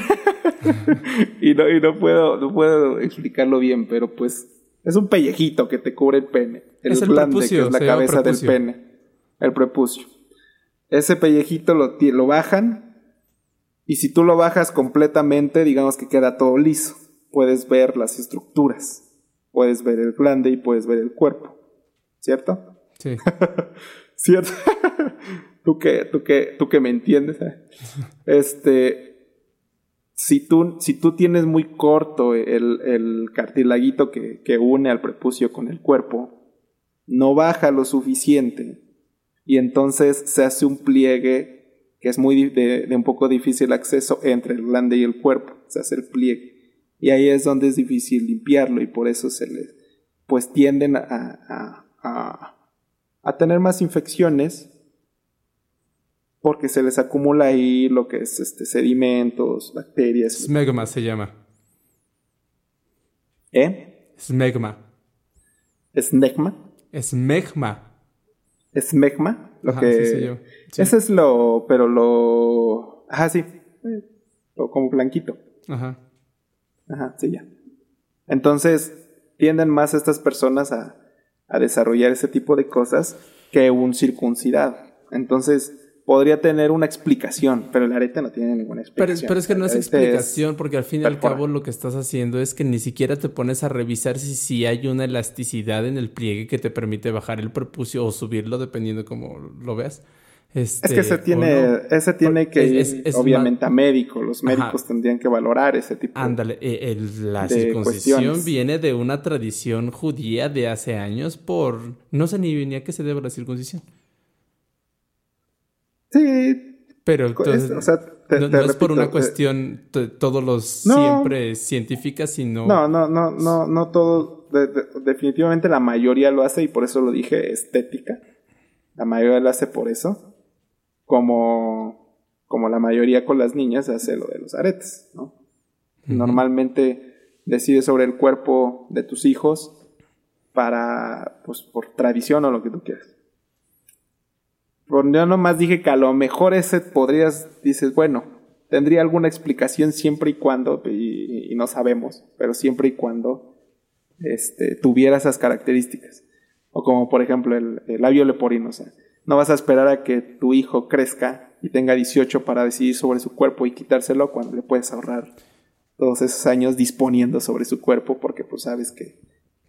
y, no, y no puedo, no puedo explicarlo bien, pero pues es un pellejito que te cubre el pene. El es glande, que es la cabeza del pene. El prepucio. Ese pellejito lo, lo bajan y si tú lo bajas completamente, digamos que queda todo liso. Puedes ver las estructuras. Puedes ver el glande y puedes ver el cuerpo. ¿Cierto? Sí. ¿Cierto? tú que, tú que, tú que me entiendes. ¿eh? Este, si tú, si tú tienes muy corto el, el cartilaguito que, que, une al prepucio con el cuerpo, no baja lo suficiente y entonces se hace un pliegue que es muy de, un poco difícil acceso entre el glande y el cuerpo, se hace el pliegue. Y ahí es donde es difícil limpiarlo y por eso se les, pues tienden a, a tener más infecciones porque se les acumula ahí lo que es este, sedimentos, bacterias. Smegma se llama. ¿Eh? Smegma. ¿Smegma? Smegma. ¿Smegma? Lo que... Ese es lo... pero lo... Ajá, sí. Lo como blanquito. Ajá. Ajá, sí, ya. Entonces, tienden más estas personas a, a desarrollar ese tipo de cosas que un circuncidado. Entonces, podría tener una explicación, pero el arete no tiene ninguna explicación. Pero, es que no es explicación, porque al fin y al cabo lo que estás haciendo es que ni siquiera te pones a revisar si, si hay una elasticidad en el pliegue que te permite bajar el prepucio o subirlo, dependiendo cómo lo veas. Este, es que ese tiene, ese tiene que ir, obviamente, a médico. Los médicos tendrían que valorar ese tipo Ándale, e, la circuncisión viene de una tradición judía de hace años por... No sé ni, ni a qué se debe la circuncisión. Sí. Pero entonces, no, es por una eh, cuestión todos los siempre científica, sino... No, no, no, no, no todo, definitivamente la mayoría lo hace y por eso lo dije estética. La mayoría lo hace por eso. Como, como la mayoría con las niñas hace lo de los aretes, ¿no? Normalmente decides sobre el cuerpo de tus hijos para, pues, por tradición o lo que tú quieras yo nomás dije que a lo mejor ese podrías, dices, bueno, tendría alguna explicación siempre y cuando, y, no sabemos, pero siempre y cuando este, tuviera esas características. O como por ejemplo el, labio leporino, o sea, no vas a esperar a que tu hijo crezca y tenga 18 para decidir sobre su cuerpo y quitárselo cuando le puedes ahorrar todos esos años disponiendo sobre su cuerpo porque pues sabes que,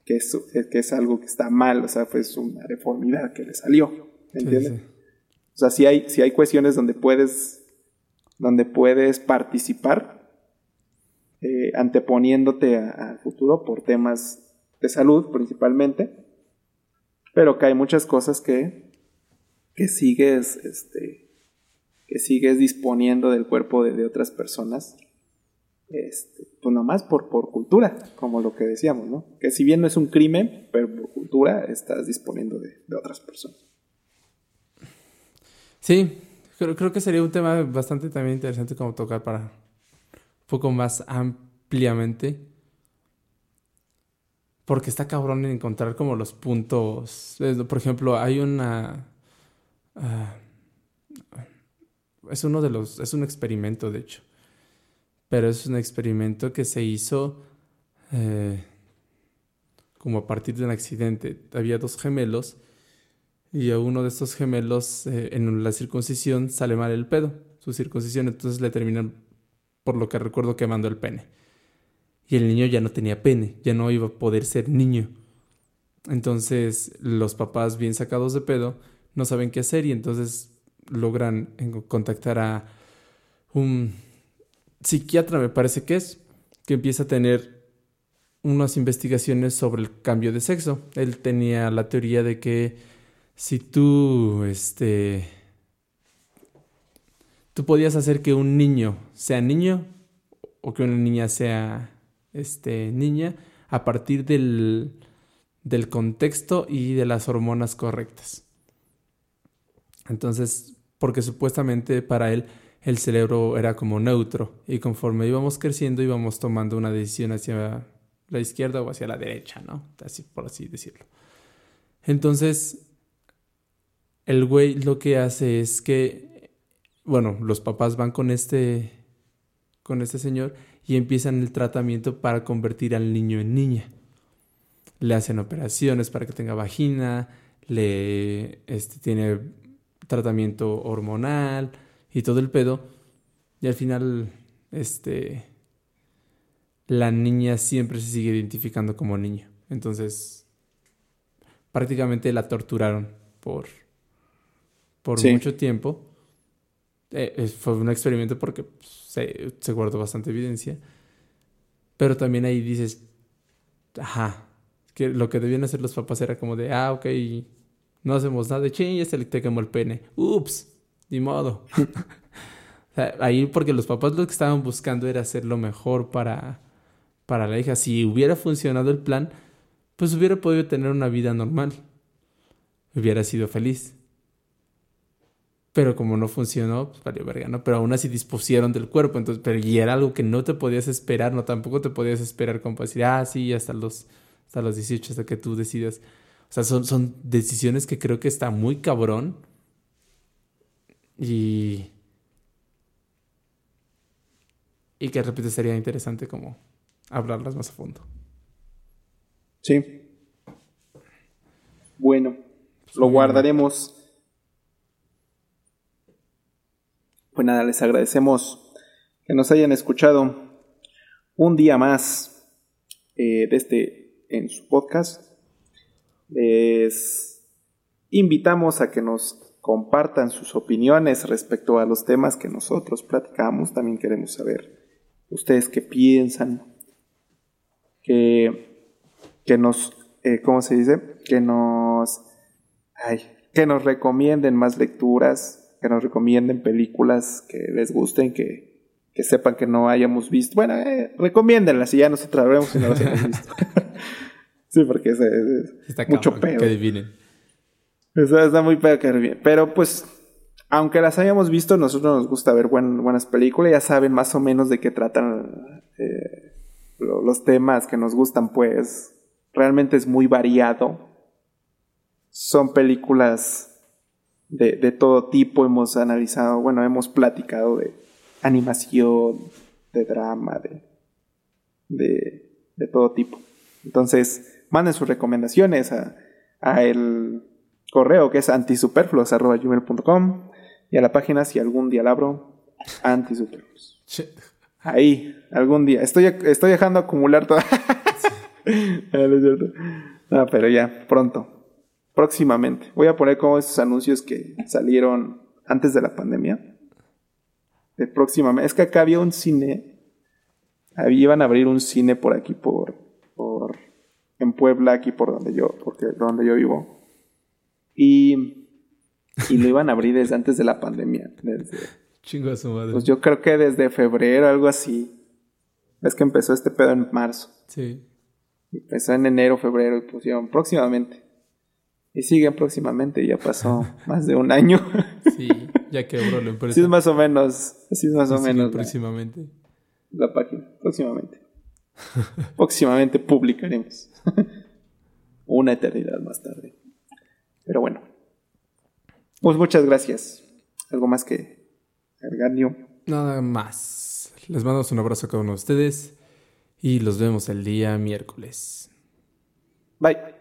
que, es, que es algo que está mal, o sea, fue una deformidad que le salió, ¿entiendes? O sea, si hay, si hay cuestiones donde puedes, donde puedes participar, eh, anteponiéndote al futuro por temas de salud principalmente, pero que hay muchas cosas que, que sigues, este, que sigues disponiendo del cuerpo de, otras personas, este, pues nomás por, por cultura, como lo que decíamos, ¿no? Que si bien no es un crimen, pero por cultura estás disponiendo de otras personas. Sí, creo, creo que sería un tema bastante también interesante como tocar para un poco más ampliamente. Porque está cabrón en encontrar como los puntos. Por ejemplo, hay una. Ah, es uno de los. Es un experimento, de hecho. Pero es un experimento que se hizo. Eh, como a partir de un accidente. Había dos gemelos y a uno de estos gemelos eh, en la circuncisión sale mal el pedo, su circuncisión, entonces le terminan, por lo que recuerdo, quemando el pene. Y el niño ya no tenía pene, ya no iba a poder ser niño. Entonces los papás bien sacados de pedo no saben qué hacer y entonces logran contactar a un psiquiatra, me parece que es, que empieza a tener unas investigaciones sobre el cambio de sexo. Él tenía la teoría de que si tú, este, tú podías hacer que un niño sea niño o que una niña sea, este, niña a partir del, del contexto y de las hormonas correctas. Entonces, porque supuestamente para él el cerebro era como neutro y conforme íbamos creciendo íbamos tomando una decisión hacia la izquierda o hacia la derecha, ¿no? Así por así decirlo. Entonces, el güey lo que hace es que, bueno, los papás van con este, con este señor y empiezan el tratamiento para convertir al niño en niña. Le hacen operaciones para que tenga vagina, le este, tiene tratamiento hormonal y todo el pedo. Y al final, este, la niña siempre se sigue identificando como niño. Entonces, prácticamente la torturaron por, por mucho tiempo. Eh, fue un experimento porque pues, se, se, guardó bastante evidencia. Pero también ahí dices, ajá, que lo que debían hacer los papás era como de, ah, ok, no hacemos nada, ching, ya se le te quemó el pene. Ups, ni modo. ahí porque los papás lo que estaban buscando era hacer lo mejor para, para la hija. Si hubiera funcionado el plan, pues hubiera podido tener una vida normal. Hubiera sido feliz. Pero como no funcionó, pues valió verga, ¿no? Pero aún así dispusieron del cuerpo. Entonces, pero y era algo que no te podías esperar, no tampoco te podías esperar como decir, ah, sí, hasta los, hasta los 18, hasta que tú decidas. O sea, son, son decisiones que creo que está muy cabrón. Y. Y que repente sería interesante como hablarlas más a fondo. Sí. Bueno, lo guardaremos. Pues nada, les agradecemos que nos hayan escuchado un día más eh, de este en su podcast. Les invitamos a que nos compartan sus opiniones respecto a los temas que nosotros platicamos. También queremos saber ustedes qué piensan, que, que nos, eh, ¿cómo se dice? Que nos, ay, que nos recomienden más lecturas, que nos recomienden películas que les gusten, que, que sepan que no hayamos visto. Bueno, eh, recomiéndenlas y ya nosotros veremos si no las hemos visto. Sí, porque es, está mucho peor. Que adivinen. Está, muy peor que adivinen. Pero pues, aunque las hayamos visto, nosotros nos gusta ver buenas películas. Ya saben más o menos de qué tratan eh, los temas que nos gustan, pues realmente es muy variado. Son películas de, de todo tipo. Hemos analizado, bueno, hemos platicado de animación, de drama, de, de, de todo tipo. Entonces, manden sus recomendaciones a, el correo que es antisuperfluos.com y a la página si algún día la abro, antisuperfluos. Ahí, algún día. Estoy, estoy dejando acumular todo. no, pero ya, pronto. Próximamente. Voy a poner como esos anuncios que salieron antes de la pandemia. De próximamente. Es que acá había un cine. Iban a abrir un cine por aquí, por, por en Puebla, aquí por donde yo, porque donde yo vivo. Y, y lo iban a abrir desde antes de la pandemia. Desde, Chingo a su madre. Pues yo creo que desde febrero, algo así. Es que empezó este pedo en marzo. Sí. Empezó en enero, febrero y pusieron próximamente. Y siguen próximamente, ya pasó más de un año. sí, ya quebró la empresa. Así es más o menos, así es más o menos. Próximamente. la página, próximamente. Próximamente publicaremos. Una eternidad más tarde. Pero bueno. Pues muchas gracias. ¿Algo más que agregar, Nada más. Les mando un abrazo a cada uno de ustedes y los vemos el día miércoles. Bye.